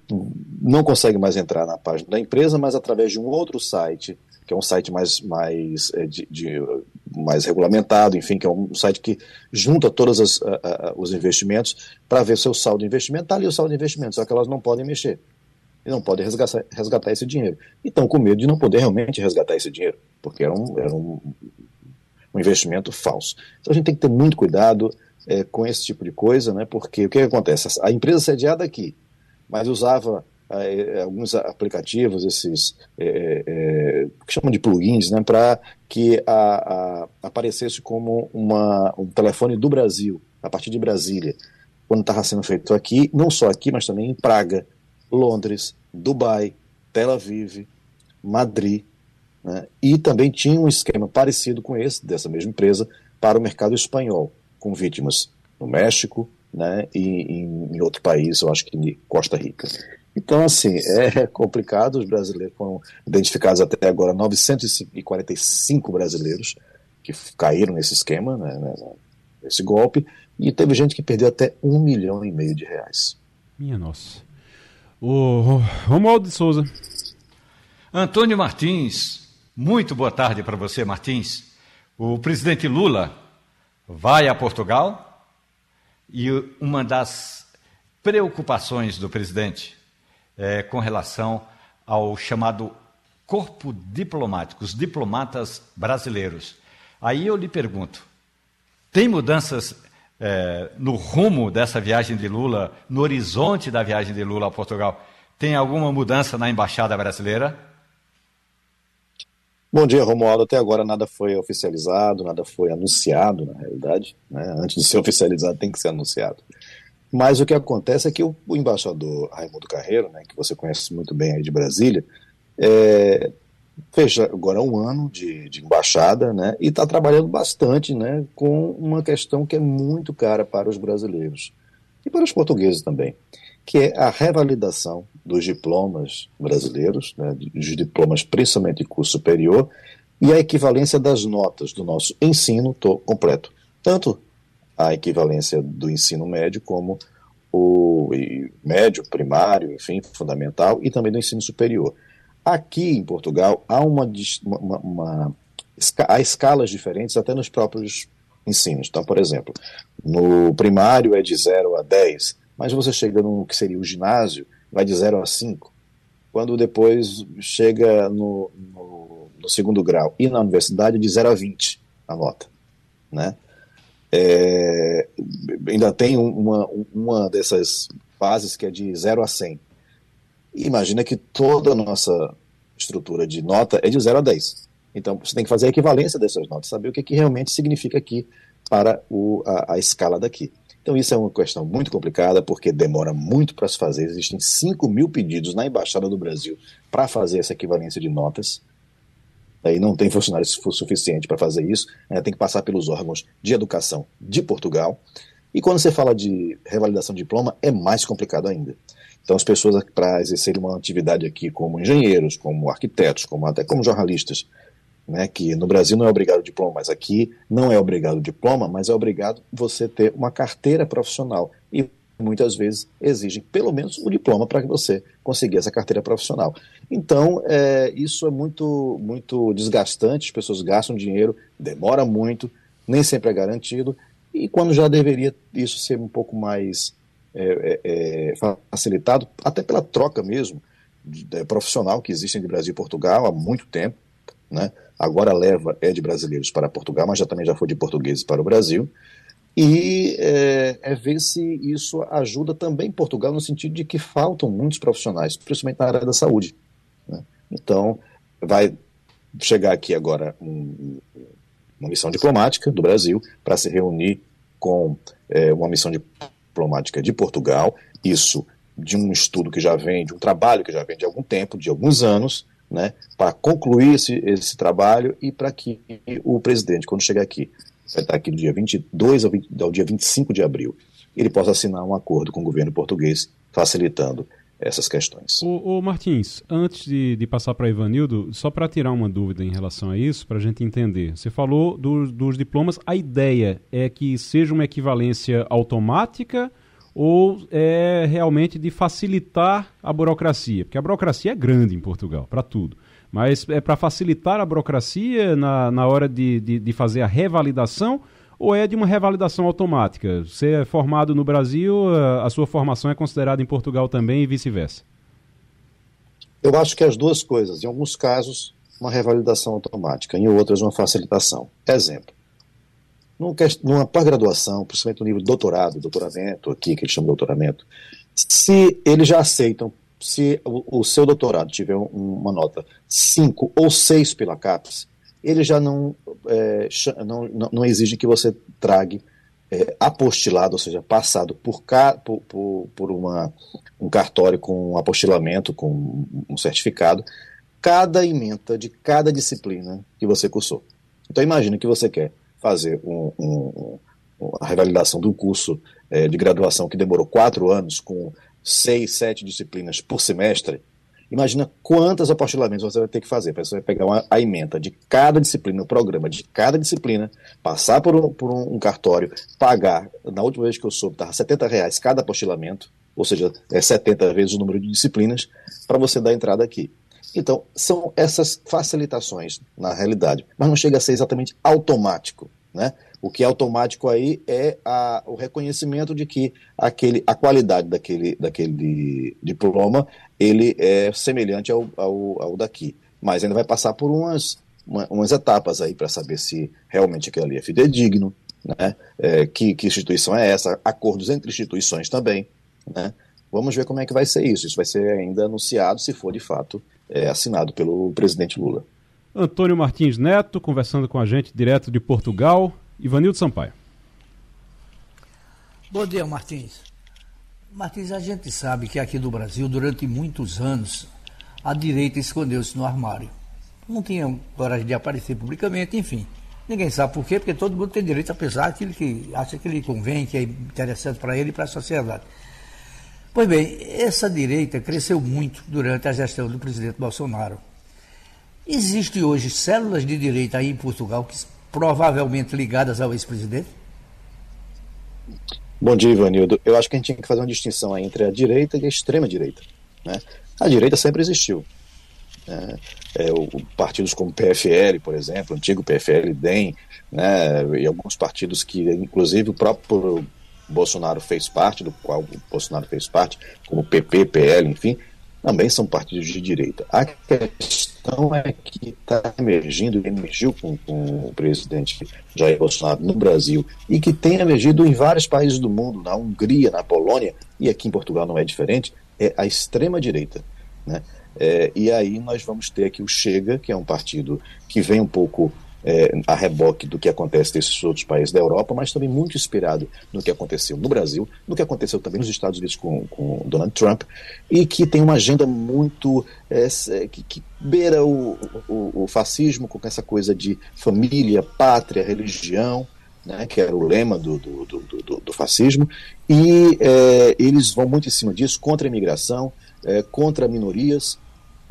não conseguem mais entrar na página da empresa, mas através de um outro site, que é um site mais, mais, é, de, de, mais regulamentado, enfim, que é um site que junta todos os investimentos para ver seu saldo de investimento. Está ali o saldo de investimento, só que elas não podem mexer e não podem resgatar, resgatar esse dinheiro. E estão com medo de não poder realmente resgatar esse dinheiro, porque era um, era um, um investimento falso. Então a gente tem que ter muito cuidado é, com esse tipo de coisa, né, porque o que, acontece? A empresa sediada aqui, mas usava é, alguns aplicativos, esses é, é, que chamam de plugins, né, para que a, a, aparecesse como uma, um telefone do Brasil, a partir de Brasília, quando estava sendo feito aqui, não só aqui, mas também em Praga, Londres, Dubai, Tel Aviv, Madrid, né? e também tinha um esquema parecido com esse, dessa mesma empresa, para o mercado espanhol, com vítimas no México né? e em, em outro país, eu acho que em Costa Rica. Então, assim, é [LAUGHS] complicado. Os brasileiros foram identificados até agora 945 brasileiros que caíram nesse esquema, né, nesse golpe, e teve gente que perdeu até um milhão e meio de reais. Minha nossa. O Romualdo de Souza. Antônio Martins, muito boa tarde para você, Martins. O presidente Lula vai a Portugal e uma das preocupações do presidente é com relação ao chamado corpo diplomático, os diplomatas brasileiros. Aí eu lhe pergunto: tem mudanças é, no rumo dessa viagem de Lula, no horizonte da viagem de Lula a Portugal, tem alguma mudança na embaixada brasileira? Bom dia, Romualdo. Até agora nada foi oficializado, nada foi anunciado, na realidade. Né? Antes de ser [LAUGHS] oficializado, tem que ser anunciado. Mas o que acontece é que o, embaixador Raimundo Carreiro, né, que você conhece muito bem aí de Brasília, é, fez agora um ano de, de embaixada, né, e está trabalhando bastante, né, com uma questão que é muito cara para os brasileiros e para os portugueses também, que é a revalidação dos diplomas brasileiros, né, dos diplomas principalmente de curso superior, e a equivalência das notas do nosso ensino completo, tanto a equivalência do ensino médio como o médio, primário, enfim, fundamental, e também do ensino superior. Aqui em Portugal há uma, uma, uma há escalas diferentes até nos próprios ensinos. Então, por exemplo, no primário é de 0 a 10, mas você chega no que seria o ginásio, vai de 0 a 5. Quando depois chega no, no, no segundo grau e na universidade, de 0 a 20 a nota. Né? É, ainda tem uma, uma dessas fases que é de 0 a 100. Imagina que toda a nossa estrutura de nota é de 0 a 10. Então você tem que fazer a equivalência dessas notas, saber o que, que realmente significa aqui para o, a, a escala daqui. Então isso é uma questão muito complicada, porque demora muito para se fazer. Existem 5 mil pedidos na Embaixada do Brasil para fazer essa equivalência de notas. Aí não tem funcionários suficiente para fazer isso, né? tem que passar pelos órgãos de educação de Portugal. E quando você fala de revalidação de diploma, é mais complicado ainda. Então, as pessoas, para exercerem uma atividade aqui como engenheiros, como arquitetos, como até como jornalistas, né, que no Brasil não é obrigado o diploma, mas aqui não é obrigado o diploma, mas é obrigado você ter uma carteira profissional. E muitas vezes exigem pelo menos o diploma para que você conseguir essa carteira profissional. Então, é, isso é muito, muito desgastante, as pessoas gastam dinheiro, demora muito, nem sempre é garantido, e quando já deveria isso ser um pouco mais é, é, é facilitado, até pela troca mesmo de, de, profissional que existe entre Brasil e Portugal há muito tempo, né? Agora a leva é de brasileiros para Portugal, mas já também já foi de portugueses para o Brasil. E é, é, ver se isso ajuda também Portugal no sentido de que faltam muitos profissionais, principalmente na área da saúde. Né? Então, vai chegar aqui agora um, uma missão diplomática do Brasil para se reunir com é, uma missão diplomática de Portugal, isso de um estudo que já vem, de um trabalho que já vem de algum tempo, de alguns anos, né, para concluir esse, esse trabalho e para que o presidente, quando chegar aqui, vai estar aqui do dia 22 ao, 20, ao dia 25 de abril, ele possa assinar um acordo com o governo português, facilitando essas questões. O, Martins, antes de, de passar para Ivanildo, só para tirar uma dúvida em relação a isso, para a gente entender. Você falou do, dos diplomas, a ideia é que seja uma equivalência automática ou é realmente de facilitar a burocracia? Porque a burocracia é grande em Portugal, para tudo. Mas é para facilitar a burocracia na, na hora de, de, de, fazer a revalidação ou é de uma revalidação automática? Você é formado no Brasil, a, a sua formação é considerada em Portugal também e vice-versa? Eu acho que as duas coisas. Em alguns casos, uma revalidação automática, em outras, uma facilitação. Exemplo numa pós-graduação, principalmente no nível de doutorado, doutoramento, aqui que eles chamam de doutoramento, se eles já aceitam, se o, seu doutorado tiver um, uma nota 5 ou 6 pela CAPES, eles já não, é, não, não, exigem que você trague é, apostilado, ou seja, passado por, por, por, uma, um cartório com um apostilamento, com um certificado, cada ementa de cada disciplina que você cursou. Então imagine que você quer fazer um, um, a revalidação do curso é, de graduação que demorou quatro anos, com seis, sete disciplinas por semestre, imagina quantos apostilamentos você vai ter que fazer. Você vai pegar uma, a emenda de cada disciplina, o programa de cada disciplina, passar por um, por um, cartório, pagar, na última vez que eu soube, estava 70 reais cada apostilamento, ou seja, é 70 vezes o número de disciplinas, para você dar entrada aqui. Então, são essas facilitações na realidade, mas não chega a ser exatamente automático. Né? O que é automático aí é a, o reconhecimento de que aquele, a qualidade daquele, daquele diploma ele é semelhante ao, ao, ao daqui. Mas ainda vai passar por umas, uma, umas etapas aí para saber se realmente aquele ali é fidedigno, né? É, que, que instituição é essa, acordos entre instituições também. Né? Vamos ver como é que vai ser isso. Isso vai ser ainda anunciado se for de fato é, assinado pelo presidente Lula. Antônio Martins Neto, conversando com a gente direto de Portugal. Ivanildo Sampaio. Bom dia, Martins. Martins, a gente sabe que aqui no Brasil, durante muitos anos, a direita escondeu-se no armário. Não tinha coragem de aparecer publicamente, enfim. Ninguém sabe por quê, porque todo mundo tem direito a pensar aquilo que acha que lhe convém, que é interessante para ele e para a sociedade. Pois bem, essa direita cresceu muito durante a gestão do presidente Bolsonaro. Existem hoje células de direita aí em Portugal, que, provavelmente ligadas ao ex-presidente? Bom dia, Ivanildo. Eu acho que a gente tinha que fazer uma distinção entre a direita e a extrema-direita. Né? A direita sempre existiu. Né? É, o, partidos como PFL, por exemplo, antigo PFL, DEM, né? e alguns partidos que, inclusive, o próprio Bolsonaro fez parte, do qual o Bolsonaro fez parte, como PP, PL, enfim, também são partidos de direita. A questão é que está emergindo, emergiu com, com, o presidente Jair Bolsonaro no Brasil e que tem emergido em vários países do mundo, na Hungria, na Polônia e aqui em Portugal não é diferente, é a extrema direita, né? É, e aí nós vamos ter aqui o Chega, que é um partido que vem um pouco é, a reboque do que acontece nesses outros países da Europa, mas também muito inspirado no que aconteceu no Brasil, no que aconteceu também nos Estados Unidos com, com Donald Trump, e que tem uma agenda muito. É, que, que, beira o, o, o fascismo com essa coisa de família, pátria, religião. Né, que era o lema do, do, do, do, do fascismo, e é, eles vão muito em cima disso, contra a imigração, é, contra minorias,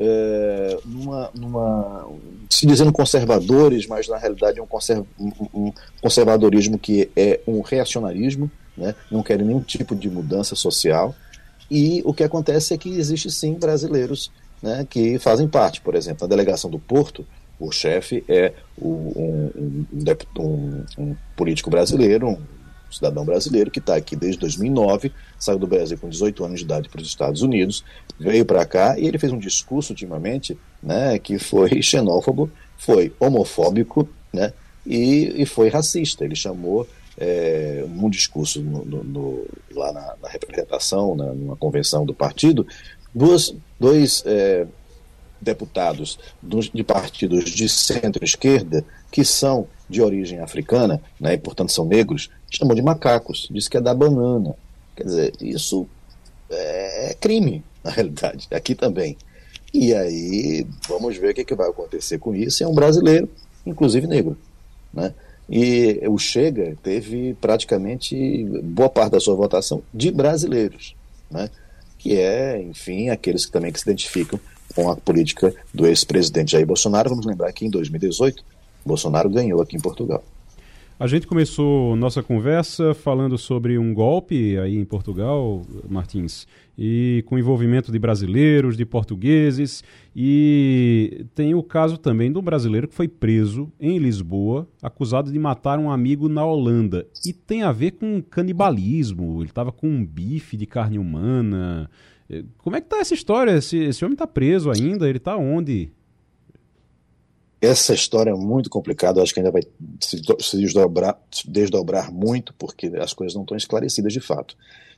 é, numa, numa, se dizendo conservadores, mas na realidade é um, conserv, um, conservadorismo que é um reacionarismo, né? não querem nenhum tipo de mudança social. E o que acontece é que existe sim brasileiros né, que fazem parte. Por exemplo, a delegação do Porto, o chefe é o, um, um, um, político brasileiro, um cidadão brasileiro que está aqui desde 2009, saiu do Brasil com 18 anos de idade para os Estados Unidos, veio para cá e ele fez um discurso ultimamente né, que foi [LAUGHS] xenófobo, foi homofóbico né, e, e foi racista. Ele chamou é, num discurso no, no, no, lá na, na representação, numa convenção do partido, duas, dois é, deputados de partidos de centro-esquerda que são de origem africana, né, e portanto são negros, chamam de macacos, diz que é da banana. Quer dizer, isso é crime, [LAUGHS] na realidade, aqui também. E aí, vamos ver o que, é que vai acontecer com isso. É um brasileiro, inclusive negro. Né? E o Chega teve praticamente boa parte da sua votação de brasileiros, né? que é, enfim, aqueles que também que se identificam com a política do ex-presidente Jair Bolsonaro. Vamos lembrar que em 2018 Bolsonaro ganhou aqui em Portugal. A gente começou nossa conversa falando sobre um golpe aí em Portugal, Martins, e com envolvimento de brasileiros, de portugueses, e tem o caso também de um brasileiro que foi preso em Lisboa, acusado de matar um amigo na Holanda. E tem a ver com canibalismo, ele estava com um bife de carne humana. Como é que tá essa história? Esse, esse homem está preso ainda? Ele está onde? Essa história é muito complicada, acho que ainda vai se, se desdobrar, muito, porque as coisas não estão esclarecidas de fato.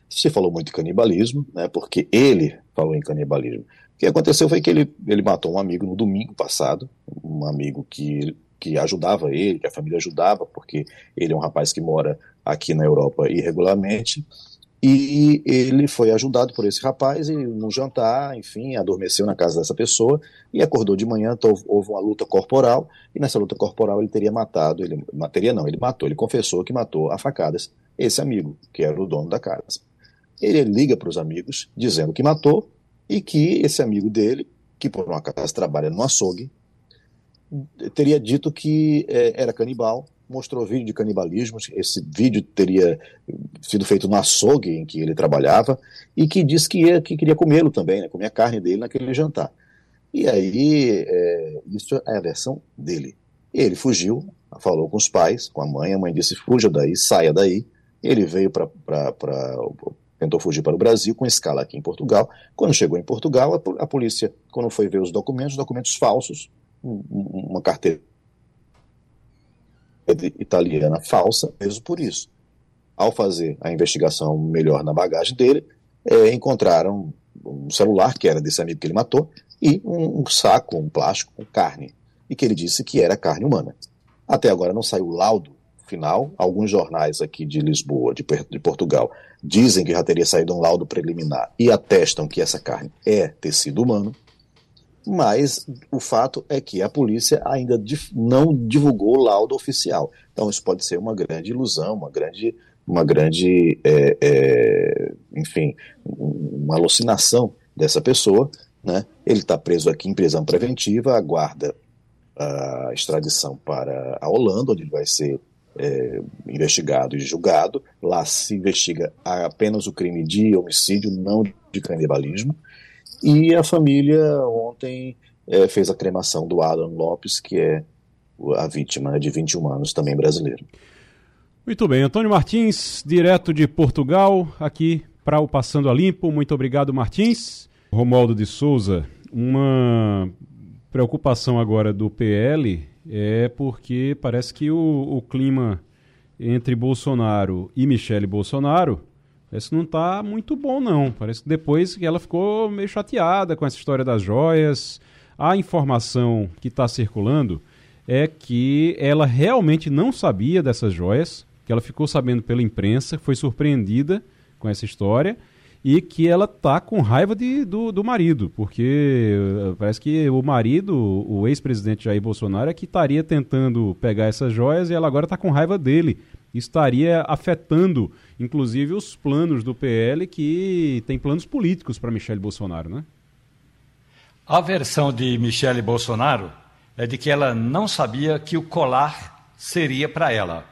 Você falou muito de canibalismo, né, porque ele falou em canibalismo. O que aconteceu foi que ele, ele matou um amigo no domingo passado, um amigo que, que ajudava ele, que a família ajudava, porque ele é um rapaz que mora aqui na Europa irregularmente, e ele foi ajudado por esse rapaz e no jantar, enfim, adormeceu na casa dessa pessoa e acordou de manhã, então houve uma luta corporal e nessa luta corporal ele teria matado, ele teria não, ele matou, ele confessou que matou a facadas esse amigo, que era o dono da casa. Ele liga para os amigos dizendo que matou e que esse amigo dele, que por um acaso trabalha no açougue, teria dito que é, era canibal mostrou vídeo de canibalismo. Esse vídeo teria sido feito no açougue em que ele trabalhava e que disse que, ia, que queria comê-lo também, né, comer a carne dele naquele jantar. E aí, é, isso é a versão dele. Ele fugiu, falou com os pais, com a mãe, a mãe disse: fuja daí, saia daí. Ele veio para. tentou fugir para o Brasil, com escala aqui em Portugal. Quando chegou em Portugal, a, a polícia, quando foi ver os documentos, documentos falsos, uma carteira italiana falsa, mesmo por isso. Ao fazer a investigação melhor na bagagem dele, é, encontraram um celular que era desse amigo que ele matou e um, um saco, um plástico com carne, e que ele disse que era carne humana. Até agora não saiu o laudo final. Alguns jornais aqui de Lisboa, de, de Portugal, dizem que já teria saído um laudo preliminar e atestam que essa carne é tecido humano mas o fato é que a polícia ainda não divulgou o laudo oficial. Então isso pode ser uma grande ilusão, uma grande, uma grande, é, é, enfim, uma alucinação dessa pessoa. Né? Ele está preso aqui em prisão preventiva, aguarda a extradição para a Holanda, onde ele vai ser é, investigado e julgado. Lá se investiga apenas o crime de homicídio, não de canibalismo. E a família ontem é, fez a cremação do Alan Lopes, que é a vítima de 21 anos, também brasileiro. Muito bem, Antônio Martins, direto de Portugal, aqui para o Passando a Limpo. Muito obrigado, Martins. Romualdo de Souza, uma preocupação agora do PL é porque parece que o, o clima entre Bolsonaro e Michele Bolsonaro esse não está muito bom, não. Parece que depois que ela ficou meio chateada com essa história das joias. A informação que está circulando é que ela realmente não sabia dessas joias, que ela ficou sabendo pela imprensa, foi surpreendida com essa história e que ela tá com raiva de, do, do marido, porque uh, parece que o marido, o ex-presidente Jair Bolsonaro, é que estaria tentando pegar essas joias e ela agora está com raiva dele. Estaria afetando, inclusive, os planos do PL, que tem planos políticos para Michele Bolsonaro, né? A versão de Michele Bolsonaro é de que ela não sabia que o colar seria para ela.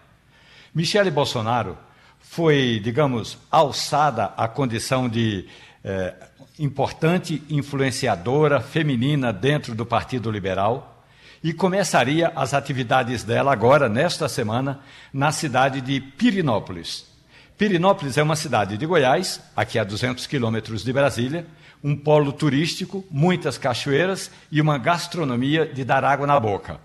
Michele Bolsonaro foi, digamos, alçada à condição de eh, importante influenciadora feminina dentro do Partido Liberal e começaria as atividades dela agora, nesta semana, na cidade de Pirinópolis. Pirinópolis é uma cidade de Goiás, aqui a 200 quilômetros de Brasília, um polo turístico, muitas cachoeiras e uma gastronomia de dar água na boca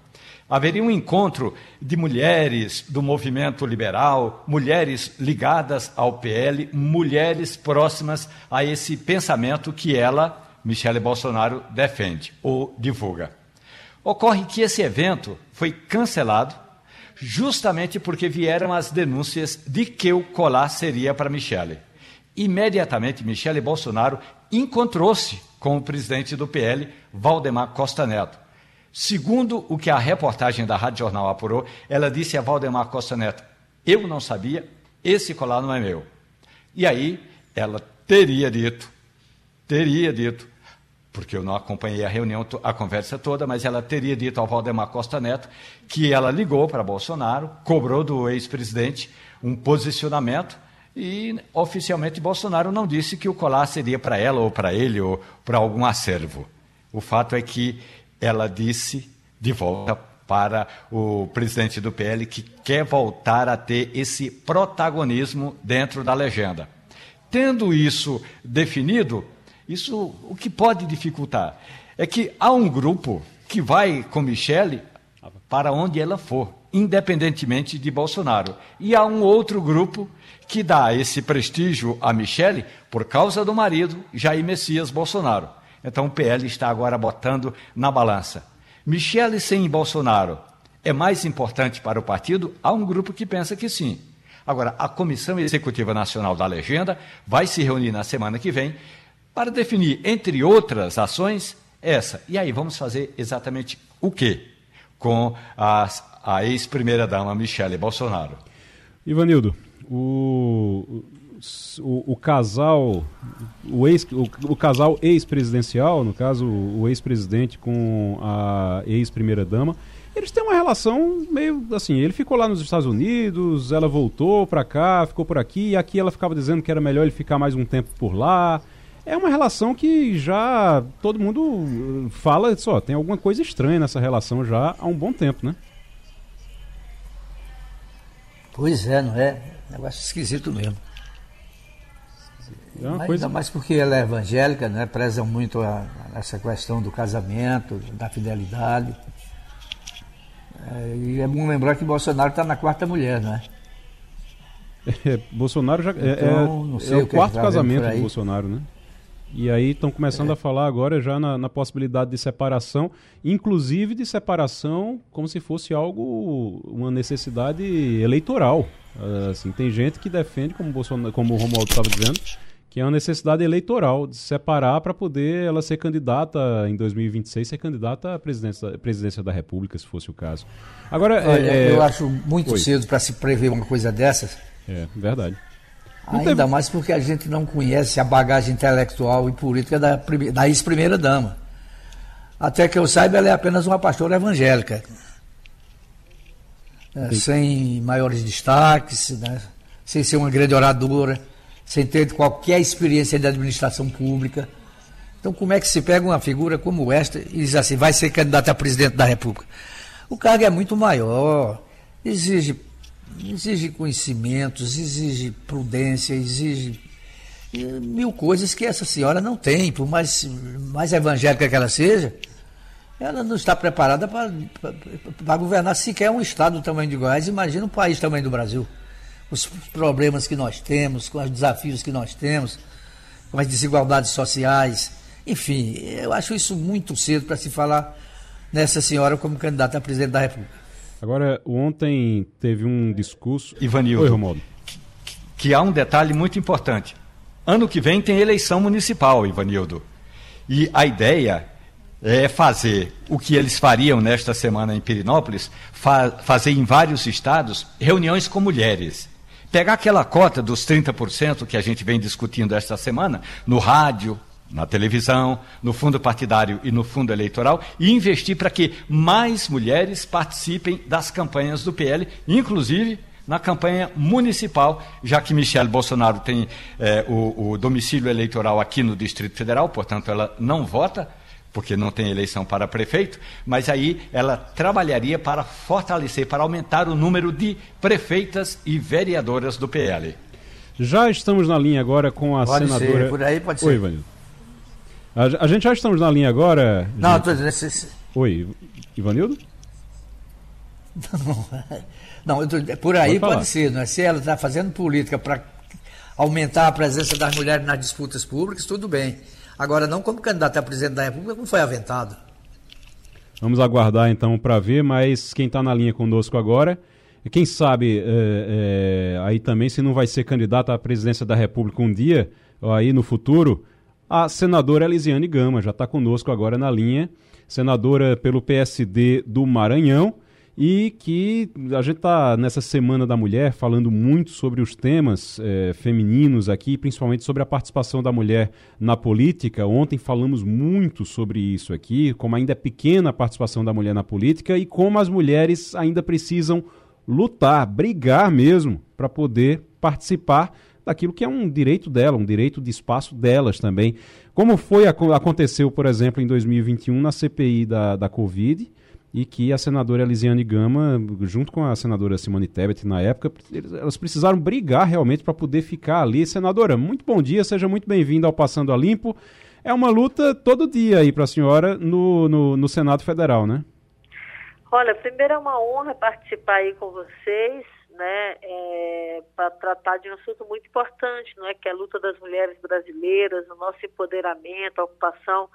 haveria um encontro de mulheres do movimento liberal, mulheres ligadas ao PL, mulheres próximas a esse pensamento que ela, Michele Bolsonaro, defende ou divulga. Ocorre que esse evento foi cancelado justamente porque vieram as denúncias de que o colar seria para Michele. Imediatamente, Michele Bolsonaro encontrou-se com o presidente do PL, Valdemar Costa Neto Segundo o que a reportagem da Rádio Jornal apurou, ela disse a Valdemar Costa Neto: Eu não sabia, esse colar não é meu. E aí ela teria dito, teria dito, porque eu não acompanhei a reunião, a conversa toda, mas ela teria dito ao Valdemar Costa Neto que ela ligou para Bolsonaro, cobrou do ex-presidente um posicionamento e oficialmente Bolsonaro não disse que o colar seria para ela ou para ele ou para algum acervo. O fato é que ela disse de volta para o presidente do PL que quer voltar a ter esse protagonismo dentro da legenda. Tendo isso definido, isso o que pode dificultar é que há um grupo que vai com Michele para onde ela for, independentemente de Bolsonaro. E há um outro grupo que dá esse prestígio a Michele por causa do marido Jair Messias Bolsonaro. Então o PL está agora botando na balança. Michele sem Bolsonaro é mais importante para o partido? Há um grupo que pensa que sim. Agora, a Comissão Executiva Nacional da Legenda vai se reunir na semana que vem para definir, entre outras ações, essa. E aí, vamos fazer exatamente o quê com a, a ex-primeira-dama Michele Bolsonaro? Ivanildo, o, o, o casal, o, ex, o, o casal ex-presidencial, no caso o ex-presidente com a ex-primeira-dama, eles têm uma relação meio assim, ele ficou lá nos Estados Unidos, ela voltou para cá, ficou por aqui, e aqui ela ficava dizendo que era melhor ele ficar mais um tempo por lá. É uma relação que já todo mundo uh, fala, só tem alguma coisa estranha nessa relação já há um bom tempo, né? Pois é, não é? Negócio esquisito mesmo. É Ainda coisa... mais porque ela é evangélica, né? preza muito a, a essa questão do casamento, da fidelidade. É, e é bom lembrar que Bolsonaro está na quarta mulher, né? [LAUGHS] É, Bolsonaro já é, então, é, é o quarto casamento do Bolsonaro, né? E aí estão começando é. a falar agora já na, na, possibilidade de separação, inclusive de separação como se fosse algo, uma necessidade eleitoral. Assim, tem gente que defende, como, Bolsonaro, como o Romualdo estava dizendo, que é uma necessidade eleitoral de se separar para poder ela ser candidata em 2026, ser candidata à presidência, presidência da República, se fosse o caso. Agora, Olha, é, eu acho muito Oi. cedo para se prever uma coisa dessas. É, verdade. Ainda teve... mais porque a gente não conhece a bagagem intelectual e política da, da ex-primeira dama. Até que eu saiba, ela é apenas uma pastora evangélica. É, sem maiores destaques, né? sem ser uma grande oradora sem ter qualquer experiência de administração pública. Então, como é que se pega uma figura como esta e diz assim, vai ser candidato a presidente da República? O cargo é muito maior, exige exige conhecimentos, exige prudência, exige mil coisas que essa senhora não tem, por mais, mais evangélica que ela seja, ela não está preparada para governar sequer um estado do tamanho de Goiás, imagina um país do tamanho do Brasil. Os problemas que nós temos, com os desafios que nós temos, com as desigualdades sociais, enfim, eu acho isso muito cedo para se falar nessa senhora como candidata a presidente da República. Agora, ontem teve um discurso. Ivanildo. Oi, Romualdo. Que, que há um detalhe muito importante. Ano que vem tem eleição municipal, Ivanildo. E a ideia é fazer o que eles fariam nesta semana em Pirinópolis, fa fazer em vários estados reuniões com mulheres. Pegar aquela cota dos 30% que a gente vem discutindo esta semana, no rádio, na televisão, no fundo partidário e no fundo eleitoral, e investir para que mais mulheres participem das campanhas do PL, inclusive na campanha municipal, já que Michele Bolsonaro tem é, o, o domicílio eleitoral aqui no Distrito Federal, portanto ela não vota, porque não tem eleição para prefeito, mas aí ela trabalharia para fortalecer, para aumentar o número de prefeitas e vereadoras do PL. Já estamos na linha agora com a pode senadora. Ser, por aí pode ser. Oi, Ivanildo. A, a, gente já estamos na linha agora. Não, estou dizendo. Oi, Ivanildo? [LAUGHS] Não, não tô, por aí pode, pode ser, não é? Se ela está fazendo política para aumentar a presença das mulheres nas disputas públicas, tudo bem. Agora, não como candidato a presidente da República, como foi aventado. Vamos aguardar então para ver, mas quem está na linha conosco agora, quem sabe é, é, aí também se não vai ser candidato à presidência da República um dia, aí no futuro, a senadora Elisiane Gama já está conosco agora na linha, senadora pelo PSD do Maranhão e que a gente está nessa Semana da Mulher falando muito sobre os temas é, femininos aqui, principalmente sobre a participação da mulher na política. Ontem falamos muito sobre isso aqui, como ainda é pequena a participação da mulher na política e como as mulheres ainda precisam lutar, brigar mesmo para poder participar daquilo que é um direito dela, um direito de espaço delas também. Como foi aconteceu, por exemplo, em 2021 na CPI da, da Covid e que a senadora Elisiane Gama, junto com a senadora Simone Tebet na época, elas precisaram brigar realmente para poder ficar ali. Senadora, muito bom dia, seja muito bem-vinda ao Passando a Limpo. É uma luta todo dia aí para a senhora no, no, no, Senado Federal, né? Olha, primeiro é uma honra participar aí com vocês, né, é, para tratar de um assunto muito importante, não é, que é a luta das mulheres brasileiras, o nosso empoderamento, a ocupação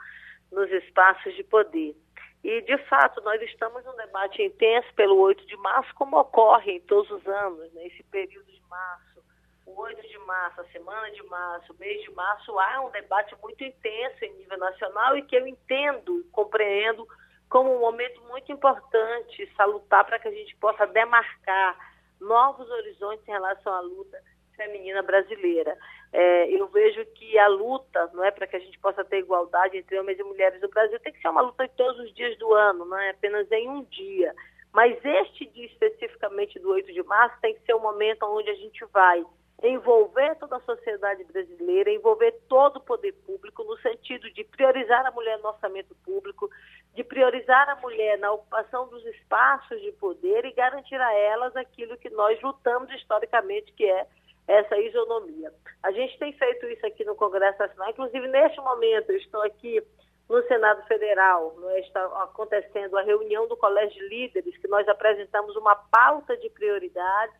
nos espaços de poder. E, de fato, nós estamos num debate intenso pelo 8 de março, como ocorre em todos os anos, né? esse período de março, o 8 de março, a semana de março, o mês de março, há um debate muito intenso em nível nacional e que eu entendo, compreendo como um momento muito importante, salutar para que a gente possa demarcar novos horizontes em relação à luta feminina brasileira. É, eu vejo que a luta, não é para que a gente possa ter igualdade entre homens e mulheres no Brasil, tem que ser uma luta de todos os dias do ano, não é apenas em um dia. Mas este dia especificamente do 8 de março tem que ser o momento onde a gente vai envolver toda a sociedade brasileira, envolver todo o poder público no sentido de priorizar a mulher no orçamento público, de priorizar a mulher na ocupação dos espaços de poder e garantir a elas aquilo que nós lutamos historicamente, que é essa isonomia. A gente tem feito isso aqui no Congresso Nacional, inclusive neste momento, eu estou aqui no Senado Federal, é? está acontecendo a reunião do Colégio de Líderes, que nós apresentamos uma pauta de prioridades,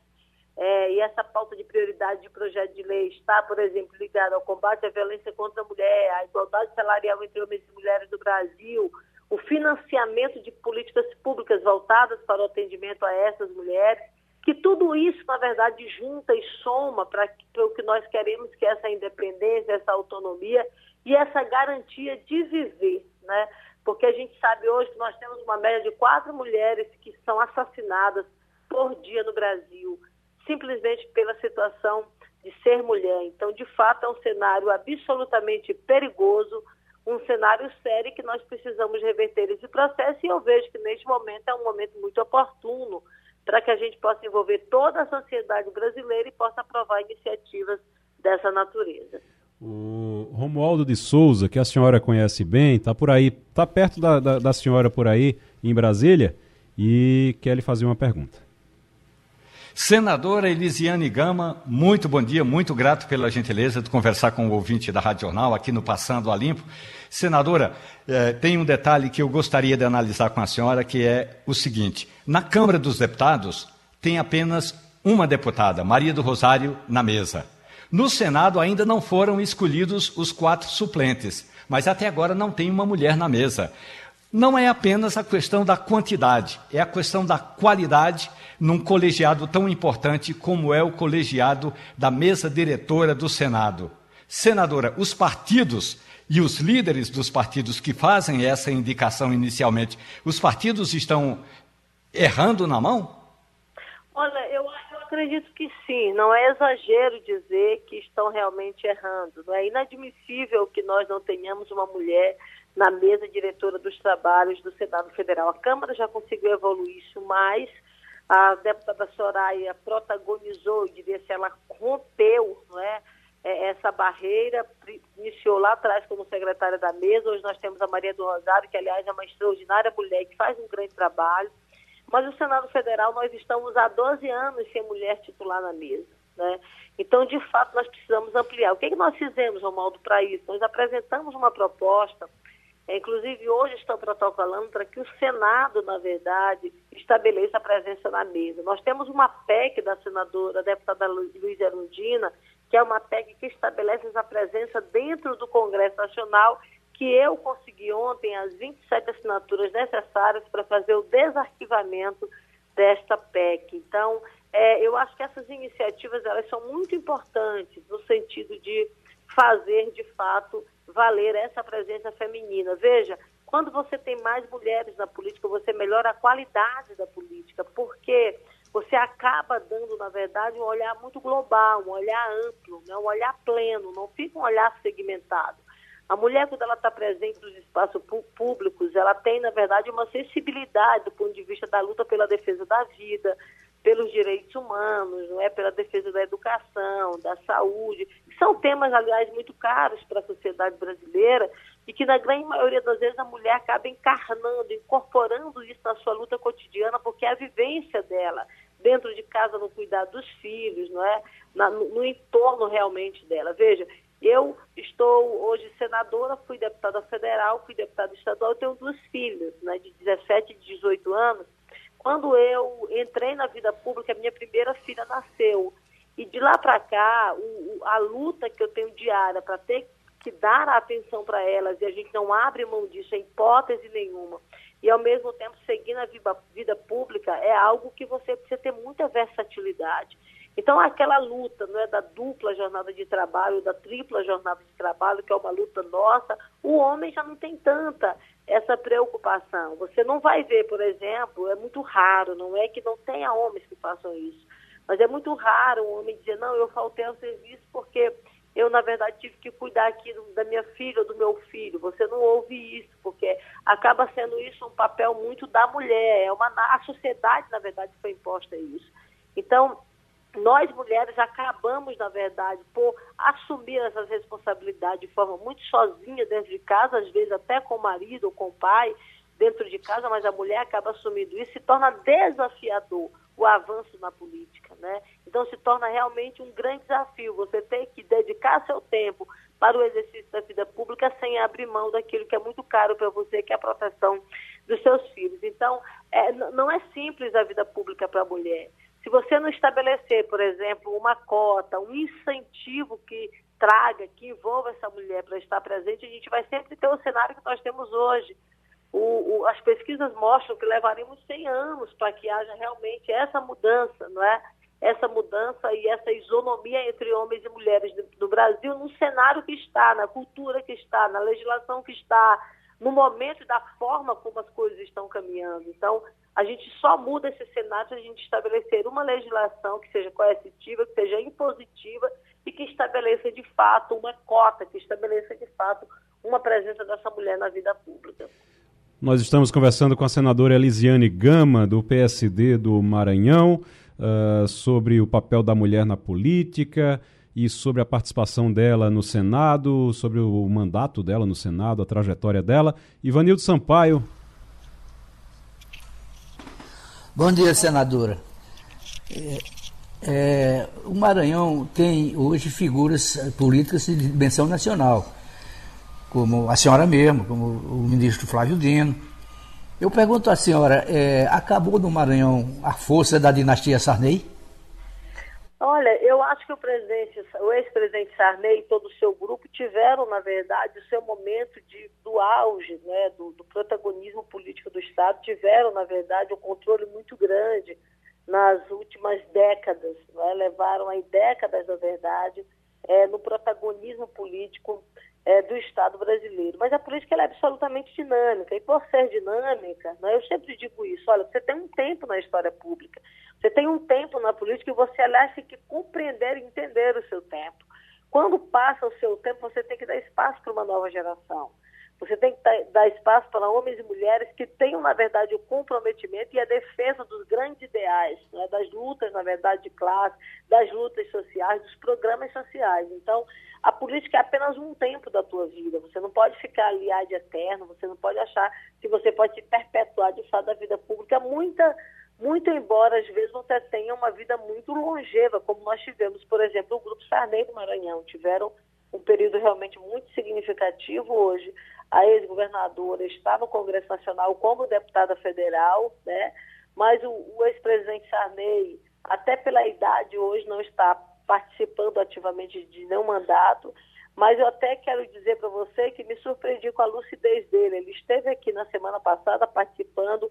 é, e essa pauta de prioridade de projeto de lei está, por exemplo, ligada ao combate à violência contra a mulher, à igualdade salarial entre homens e mulheres do Brasil, o financiamento de políticas públicas voltadas para o atendimento a essas mulheres, que tudo isso, na verdade, junta e soma para o que nós queremos, que é essa independência, essa autonomia e essa garantia de viver, né? Porque a gente sabe hoje que nós temos uma média de quatro mulheres que são assassinadas por dia no Brasil, simplesmente pela situação de ser mulher. Então, de fato, é um cenário absolutamente perigoso, um cenário sério que nós precisamos reverter esse processo e eu vejo que neste momento é um momento muito oportuno para que a gente possa envolver toda a sociedade brasileira e possa aprovar iniciativas dessa natureza. O Romualdo de Souza, que a senhora conhece bem, está por aí, está perto da, da, da, senhora por aí, em Brasília, e quer lhe fazer uma pergunta. Senadora Elisiane Gama, muito bom dia, muito grato pela gentileza de conversar com o ouvinte da Rádio Jornal aqui no Passando a Limpo. Senadora, eh, tem um detalhe que eu gostaria de analisar com a senhora, que é o seguinte: na Câmara dos Deputados tem apenas uma deputada, Maria do Rosário, na mesa. No Senado ainda não foram escolhidos os quatro suplentes, mas até agora não tem uma mulher na mesa. Não é apenas a questão da quantidade, é a questão da qualidade num colegiado tão importante como é o colegiado da mesa diretora do Senado. Senadora, os partidos e os líderes dos partidos que fazem essa indicação inicialmente, os partidos estão errando na mão? Olha, eu, eu acredito que sim. Não é exagero dizer que estão realmente errando. Não é inadmissível que nós não tenhamos uma mulher na mesa diretora dos trabalhos do Senado Federal. A Câmara já conseguiu evoluir isso mais a deputada Soraya protagonizou, eu diria se ela rompeu não é, é, essa barreira, iniciou lá atrás como secretária da mesa, hoje nós temos a Maria do Rosário, que aliás é uma extraordinária mulher, que faz um grande trabalho, mas o Senado Federal nós estamos há 12 anos sem mulher titular na mesa. Né? Então, de fato, nós precisamos ampliar. O que, é que nós fizemos, Romaldo, para isso? Nós apresentamos uma proposta inclusive, hoje estão protocolando para que o Senado, na verdade, estabeleça a presença na mesa. Nós temos uma PEC da senadora, deputada Luiz Erundina, que é uma PEC que estabelece essa presença dentro do Congresso Nacional, que eu consegui ontem as 27 assinaturas necessárias para fazer o desarquivamento desta PEC. Então, é, eu acho que essas iniciativas elas são muito importantes no sentido de fazer, de fato, valer essa presença feminina. Veja, quando você tem mais mulheres na política, você melhora a qualidade da política, porque você acaba dando, na verdade, um olhar muito global, um olhar amplo, né? um olhar pleno, não fica um olhar segmentado. A mulher, quando ela está presente nos espaços públicos, ela tem, na verdade, uma sensibilidade do ponto de vista da luta pela defesa da vida, pelos direitos humanos, não é pela defesa da educação, da saúde, que são temas, aliás, muito caros para a sociedade brasileira e que, na grande maioria das vezes, a mulher acaba encarnando, incorporando isso na sua luta cotidiana, porque é a vivência dela dentro de casa no cuidado dos filhos, não é? Na, no, no entorno realmente dela. Veja, eu estou hoje senadora, fui deputada federal, fui deputada estadual, tenho duas filhas, né, de 17 e 18 anos, quando eu entrei na vida pública, minha primeira filha nasceu. E de lá para cá, o, a luta que eu tenho diária para ter que dar a atenção para elas, e a gente não abre mão disso em hipótese nenhuma, e ao mesmo tempo seguir na vida, vida pública, é algo que você precisa ter muita versatilidade. Então, aquela luta não é, da dupla jornada de trabalho, da tripla jornada de trabalho, que é uma luta nossa, o homem já não tem tanta essa preocupação. Você não vai ver, por exemplo, é muito raro, não é que não tenha homens que façam isso, mas é muito raro um homem dizer, não, eu faltei ao serviço porque eu, na verdade, tive que cuidar aqui da minha filha do meu filho. Você não ouve isso, porque acaba sendo isso um papel muito da mulher. É uma, a sociedade, na verdade, foi imposta isso. Então, nós mulheres acabamos, na verdade, por assumir essas responsabilidades de forma muito sozinha dentro de casa, às vezes até com o marido ou com o pai dentro de casa, mas a mulher acaba assumindo isso e torna desafiador o avanço na política, né? Então se torna realmente um grande desafio você ter que dedicar seu tempo para o exercício da vida pública sem abrir mão daquilo que é muito caro para você, que é a proteção dos seus filhos. Então, é, não é simples a vida pública para a mulher. Se você não estabelecer, por exemplo, uma cota, um incentivo que traga, que envolva essa mulher para estar presente, a gente vai sempre ter o cenário que nós temos hoje. O, o, as pesquisas mostram que levaremos 100 anos para que haja realmente essa mudança, não é? Essa mudança e essa isonomia entre homens e mulheres no Brasil, no cenário que está, na cultura que está, na legislação que está, no momento e da forma como as coisas estão caminhando. Então, a gente só muda esse cenário se a gente estabelecer uma legislação que seja coercitiva, que seja impositiva e que estabeleça de fato uma cota, que estabeleça de fato uma presença dessa mulher na vida pública. Nós estamos conversando com a senadora Elisiane Gama, do PSD do Maranhão, uh, sobre o papel da mulher na política e sobre a participação dela no Senado, sobre o mandato dela no Senado, a trajetória dela. Ivanildo Sampaio, Bom dia, senadora. É, é, o Maranhão tem hoje figuras políticas de dimensão nacional, como a senhora mesmo, como o ministro Flávio Dino. Eu pergunto à senhora, é, acabou no Maranhão a força da dinastia Sarney? Olha, eu acho que o presidente, o ex-presidente Sarney e todo o seu grupo tiveram, na verdade, o seu momento de, do auge, né, do, do protagonismo político do Estado, tiveram, na verdade, um controle muito grande nas últimas décadas, né? levaram aí décadas, na verdade, é, no protagonismo político é, do Estado brasileiro. Mas a política é absolutamente dinâmica, e por ser dinâmica, né, eu sempre digo isso, olha, você tem um tempo na história pública, você tem um tempo na política e você, aliás, tem que compreender e entender o seu tempo. Quando passa o seu tempo, você tem que dar espaço para uma nova geração. Você tem que dar espaço para homens e mulheres que tenham, na verdade, o comprometimento e a defesa dos grandes ideais, né? das lutas, na verdade, de classe, das lutas sociais, dos programas sociais. Então, a política é apenas um tempo da tua vida. Você não pode ficar ali de eterno, você não pode achar que você pode se perpetuar de fato da vida pública. Muita, muito embora, às vezes, você tenha uma vida muito longeva, como nós tivemos, por exemplo, o Grupo Sarney do Maranhão. Tiveram um período realmente muito significativo hoje a ex-governadora está no Congresso Nacional como deputada federal, né? mas o, o ex-presidente Sarney, até pela idade hoje, não está participando ativamente de nenhum mandato, mas eu até quero dizer para você que me surpreendi com a lucidez dele. Ele esteve aqui na semana passada participando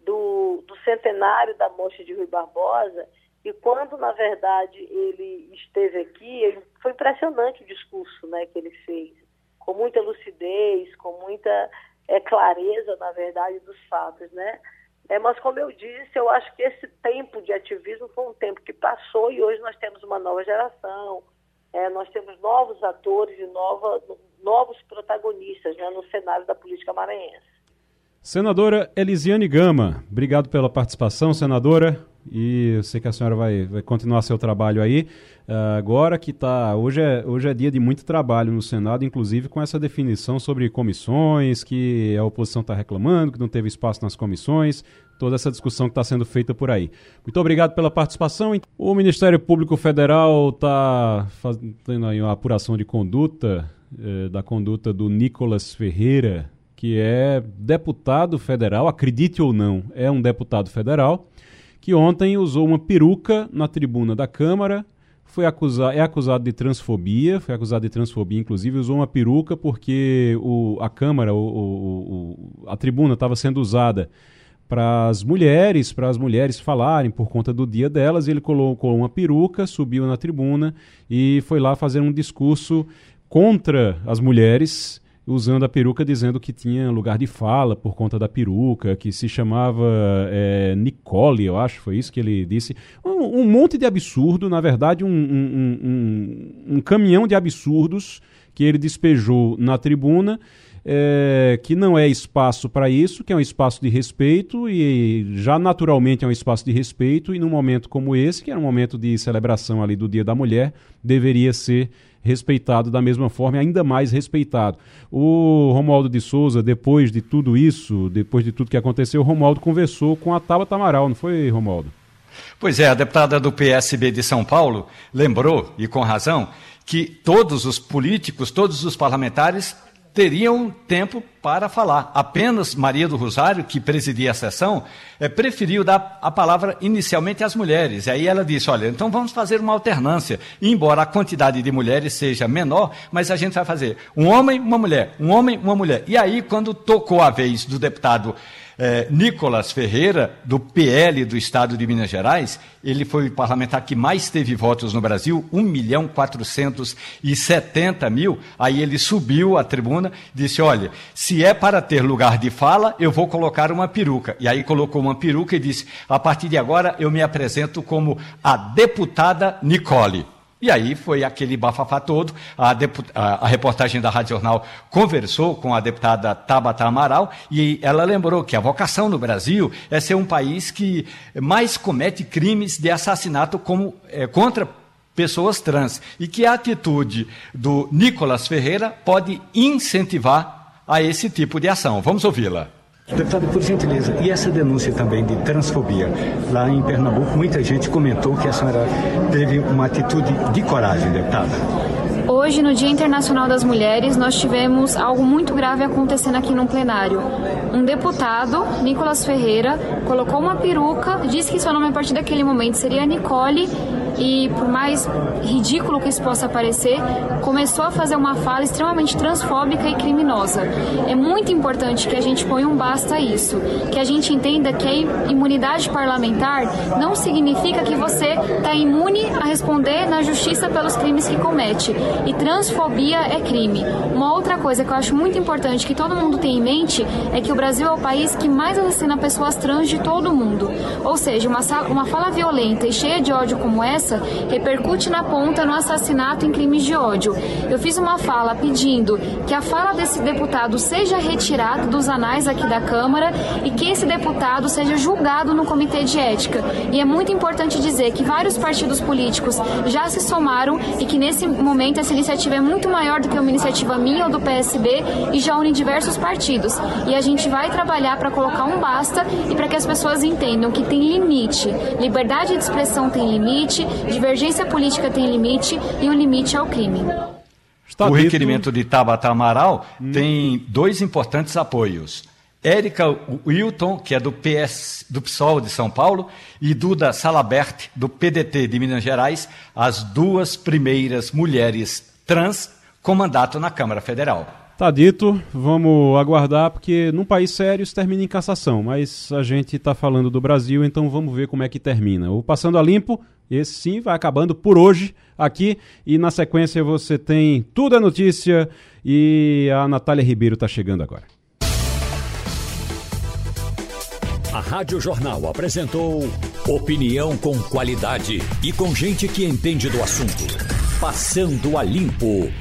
do, do centenário da morte de Rui Barbosa, e quando, na verdade, ele esteve aqui, foi impressionante o discurso né, que ele fez com muita lucidez, com muita é, clareza, na verdade, dos fatos, né? É, mas, como eu disse, eu acho que esse tempo de ativismo foi um tempo que passou e hoje nós temos uma nova geração, é, nós temos novos atores e nova, novos protagonistas né, no cenário da política maranhense. Senadora Elisiane Gama, obrigado pela participação, senadora e eu sei que a senhora vai, vai continuar seu trabalho aí. Uh, agora que está. Hoje é, hoje é dia de muito trabalho no Senado, inclusive com essa definição sobre comissões, que a oposição está reclamando, que não teve espaço nas comissões, toda essa discussão que está sendo feita por aí. Muito obrigado pela participação. O Ministério Público Federal está fazendo aí uma apuração de conduta, eh, da conduta do Nicolas Ferreira, que é deputado federal, acredite ou não, é um deputado federal que ontem usou uma peruca na tribuna da Câmara, foi acusar, é acusado de transfobia, foi acusado de transfobia, inclusive usou uma peruca porque o, a Câmara, o, o, a tribuna estava sendo usada para as mulheres, para as mulheres falarem por conta do dia delas, ele colocou uma peruca, subiu na tribuna e foi lá fazer um discurso contra as mulheres usando a peruca dizendo que tinha lugar de fala por conta da peruca, que se chamava é, Nicole, eu acho, foi isso que ele disse. Um, um monte de absurdo, na verdade, um, um, um, caminhão de absurdos que ele despejou na tribuna. É, que não é espaço para isso, que é um espaço de respeito e já naturalmente é um espaço de respeito e num momento como esse, que era um momento de celebração ali do Dia da Mulher, deveria ser respeitado da mesma forma e ainda mais respeitado. O Romualdo de Souza, depois de tudo isso, depois de tudo que aconteceu, o Romualdo conversou com a Tabata Amaral, não foi, Romualdo? Pois é, a deputada do PSB de São Paulo lembrou, e com razão, que todos os políticos, todos os parlamentares teriam tempo para falar. Apenas Maria do Rosário, que presidia a sessão, é, preferiu dar a palavra inicialmente às mulheres. E aí ela disse: olha, então vamos fazer uma alternância. Embora a quantidade de mulheres seja menor, mas a gente vai fazer um homem, uma mulher, um homem, uma mulher. E aí, quando tocou a vez do deputado é, Nicolas Ferreira, do PL do Estado de Minas Gerais, ele foi o parlamentar que mais teve votos no Brasil, 1 milhão 470 mil. Aí ele subiu à tribuna disse: Olha, se é para ter lugar de fala, eu vou colocar uma peruca. E aí colocou uma peruca e disse: A partir de agora eu me apresento como a deputada Nicole. E aí foi aquele bafafá todo. A, a, a, reportagem da Rádio Jornal conversou com a deputada Tabata Amaral e ela lembrou que a vocação no Brasil é ser um país que mais comete crimes de assassinato como, é, contra pessoas trans e que a atitude do Nicolas Ferreira pode incentivar a esse tipo de ação. Vamos ouvi-la. Deputado, por gentileza, e essa denúncia também de transfobia? Lá em Pernambuco, muita gente comentou que a senhora teve uma atitude de coragem, deputada. Hoje, no Dia Internacional das Mulheres, nós tivemos algo muito grave acontecendo aqui no plenário. Um deputado, Nicolas Ferreira, colocou uma peruca, disse que seu nome a partir daquele momento seria Nicole e, por mais ridículo que isso possa parecer, começou a fazer uma fala extremamente transfóbica e criminosa. É muito importante que a gente ponha um basta a isso, que a gente entenda que a imunidade parlamentar não significa que você está imune a responder na justiça pelos crimes que comete. E transfobia é crime. Uma outra coisa que eu acho muito importante que todo mundo tenha em mente é que o Brasil é o país que mais assassina pessoas trans de todo o mundo. Ou seja, uma, uma fala violenta e cheia de ódio como essa repercute na ponta no assassinato em crimes de ódio. Eu fiz uma fala pedindo que a fala desse deputado seja retirada dos anais aqui da Câmara e que esse deputado seja julgado no Comitê de Ética. E é muito importante dizer que vários partidos políticos já se somaram e que nesse momento essa iniciativa é muito maior do que uma iniciativa minha ou do PSB e já une diversos partidos. E a gente vai trabalhar para colocar um basta e para que as pessoas entendam que tem limite. Liberdade de expressão tem limite, divergência política tem limite e o limite é o crime. Está o dito... requerimento de Tabata Amaral hum. tem dois importantes apoios. Érica Wilton, que é do PS, do PSOL de São Paulo, e Duda Salabert, do PDT de Minas Gerais, as duas primeiras mulheres trans com mandato na Câmara Federal. Tá dito, vamos aguardar, porque num país sério isso termina em cassação, mas a gente está falando do Brasil, então vamos ver como é que termina. O Passando a Limpo, esse sim vai acabando por hoje aqui, e na sequência você tem Tudo é Notícia e a Natália Ribeiro está chegando agora. A Rádio Jornal apresentou opinião com qualidade e com gente que entende do assunto. Passando a Limpo.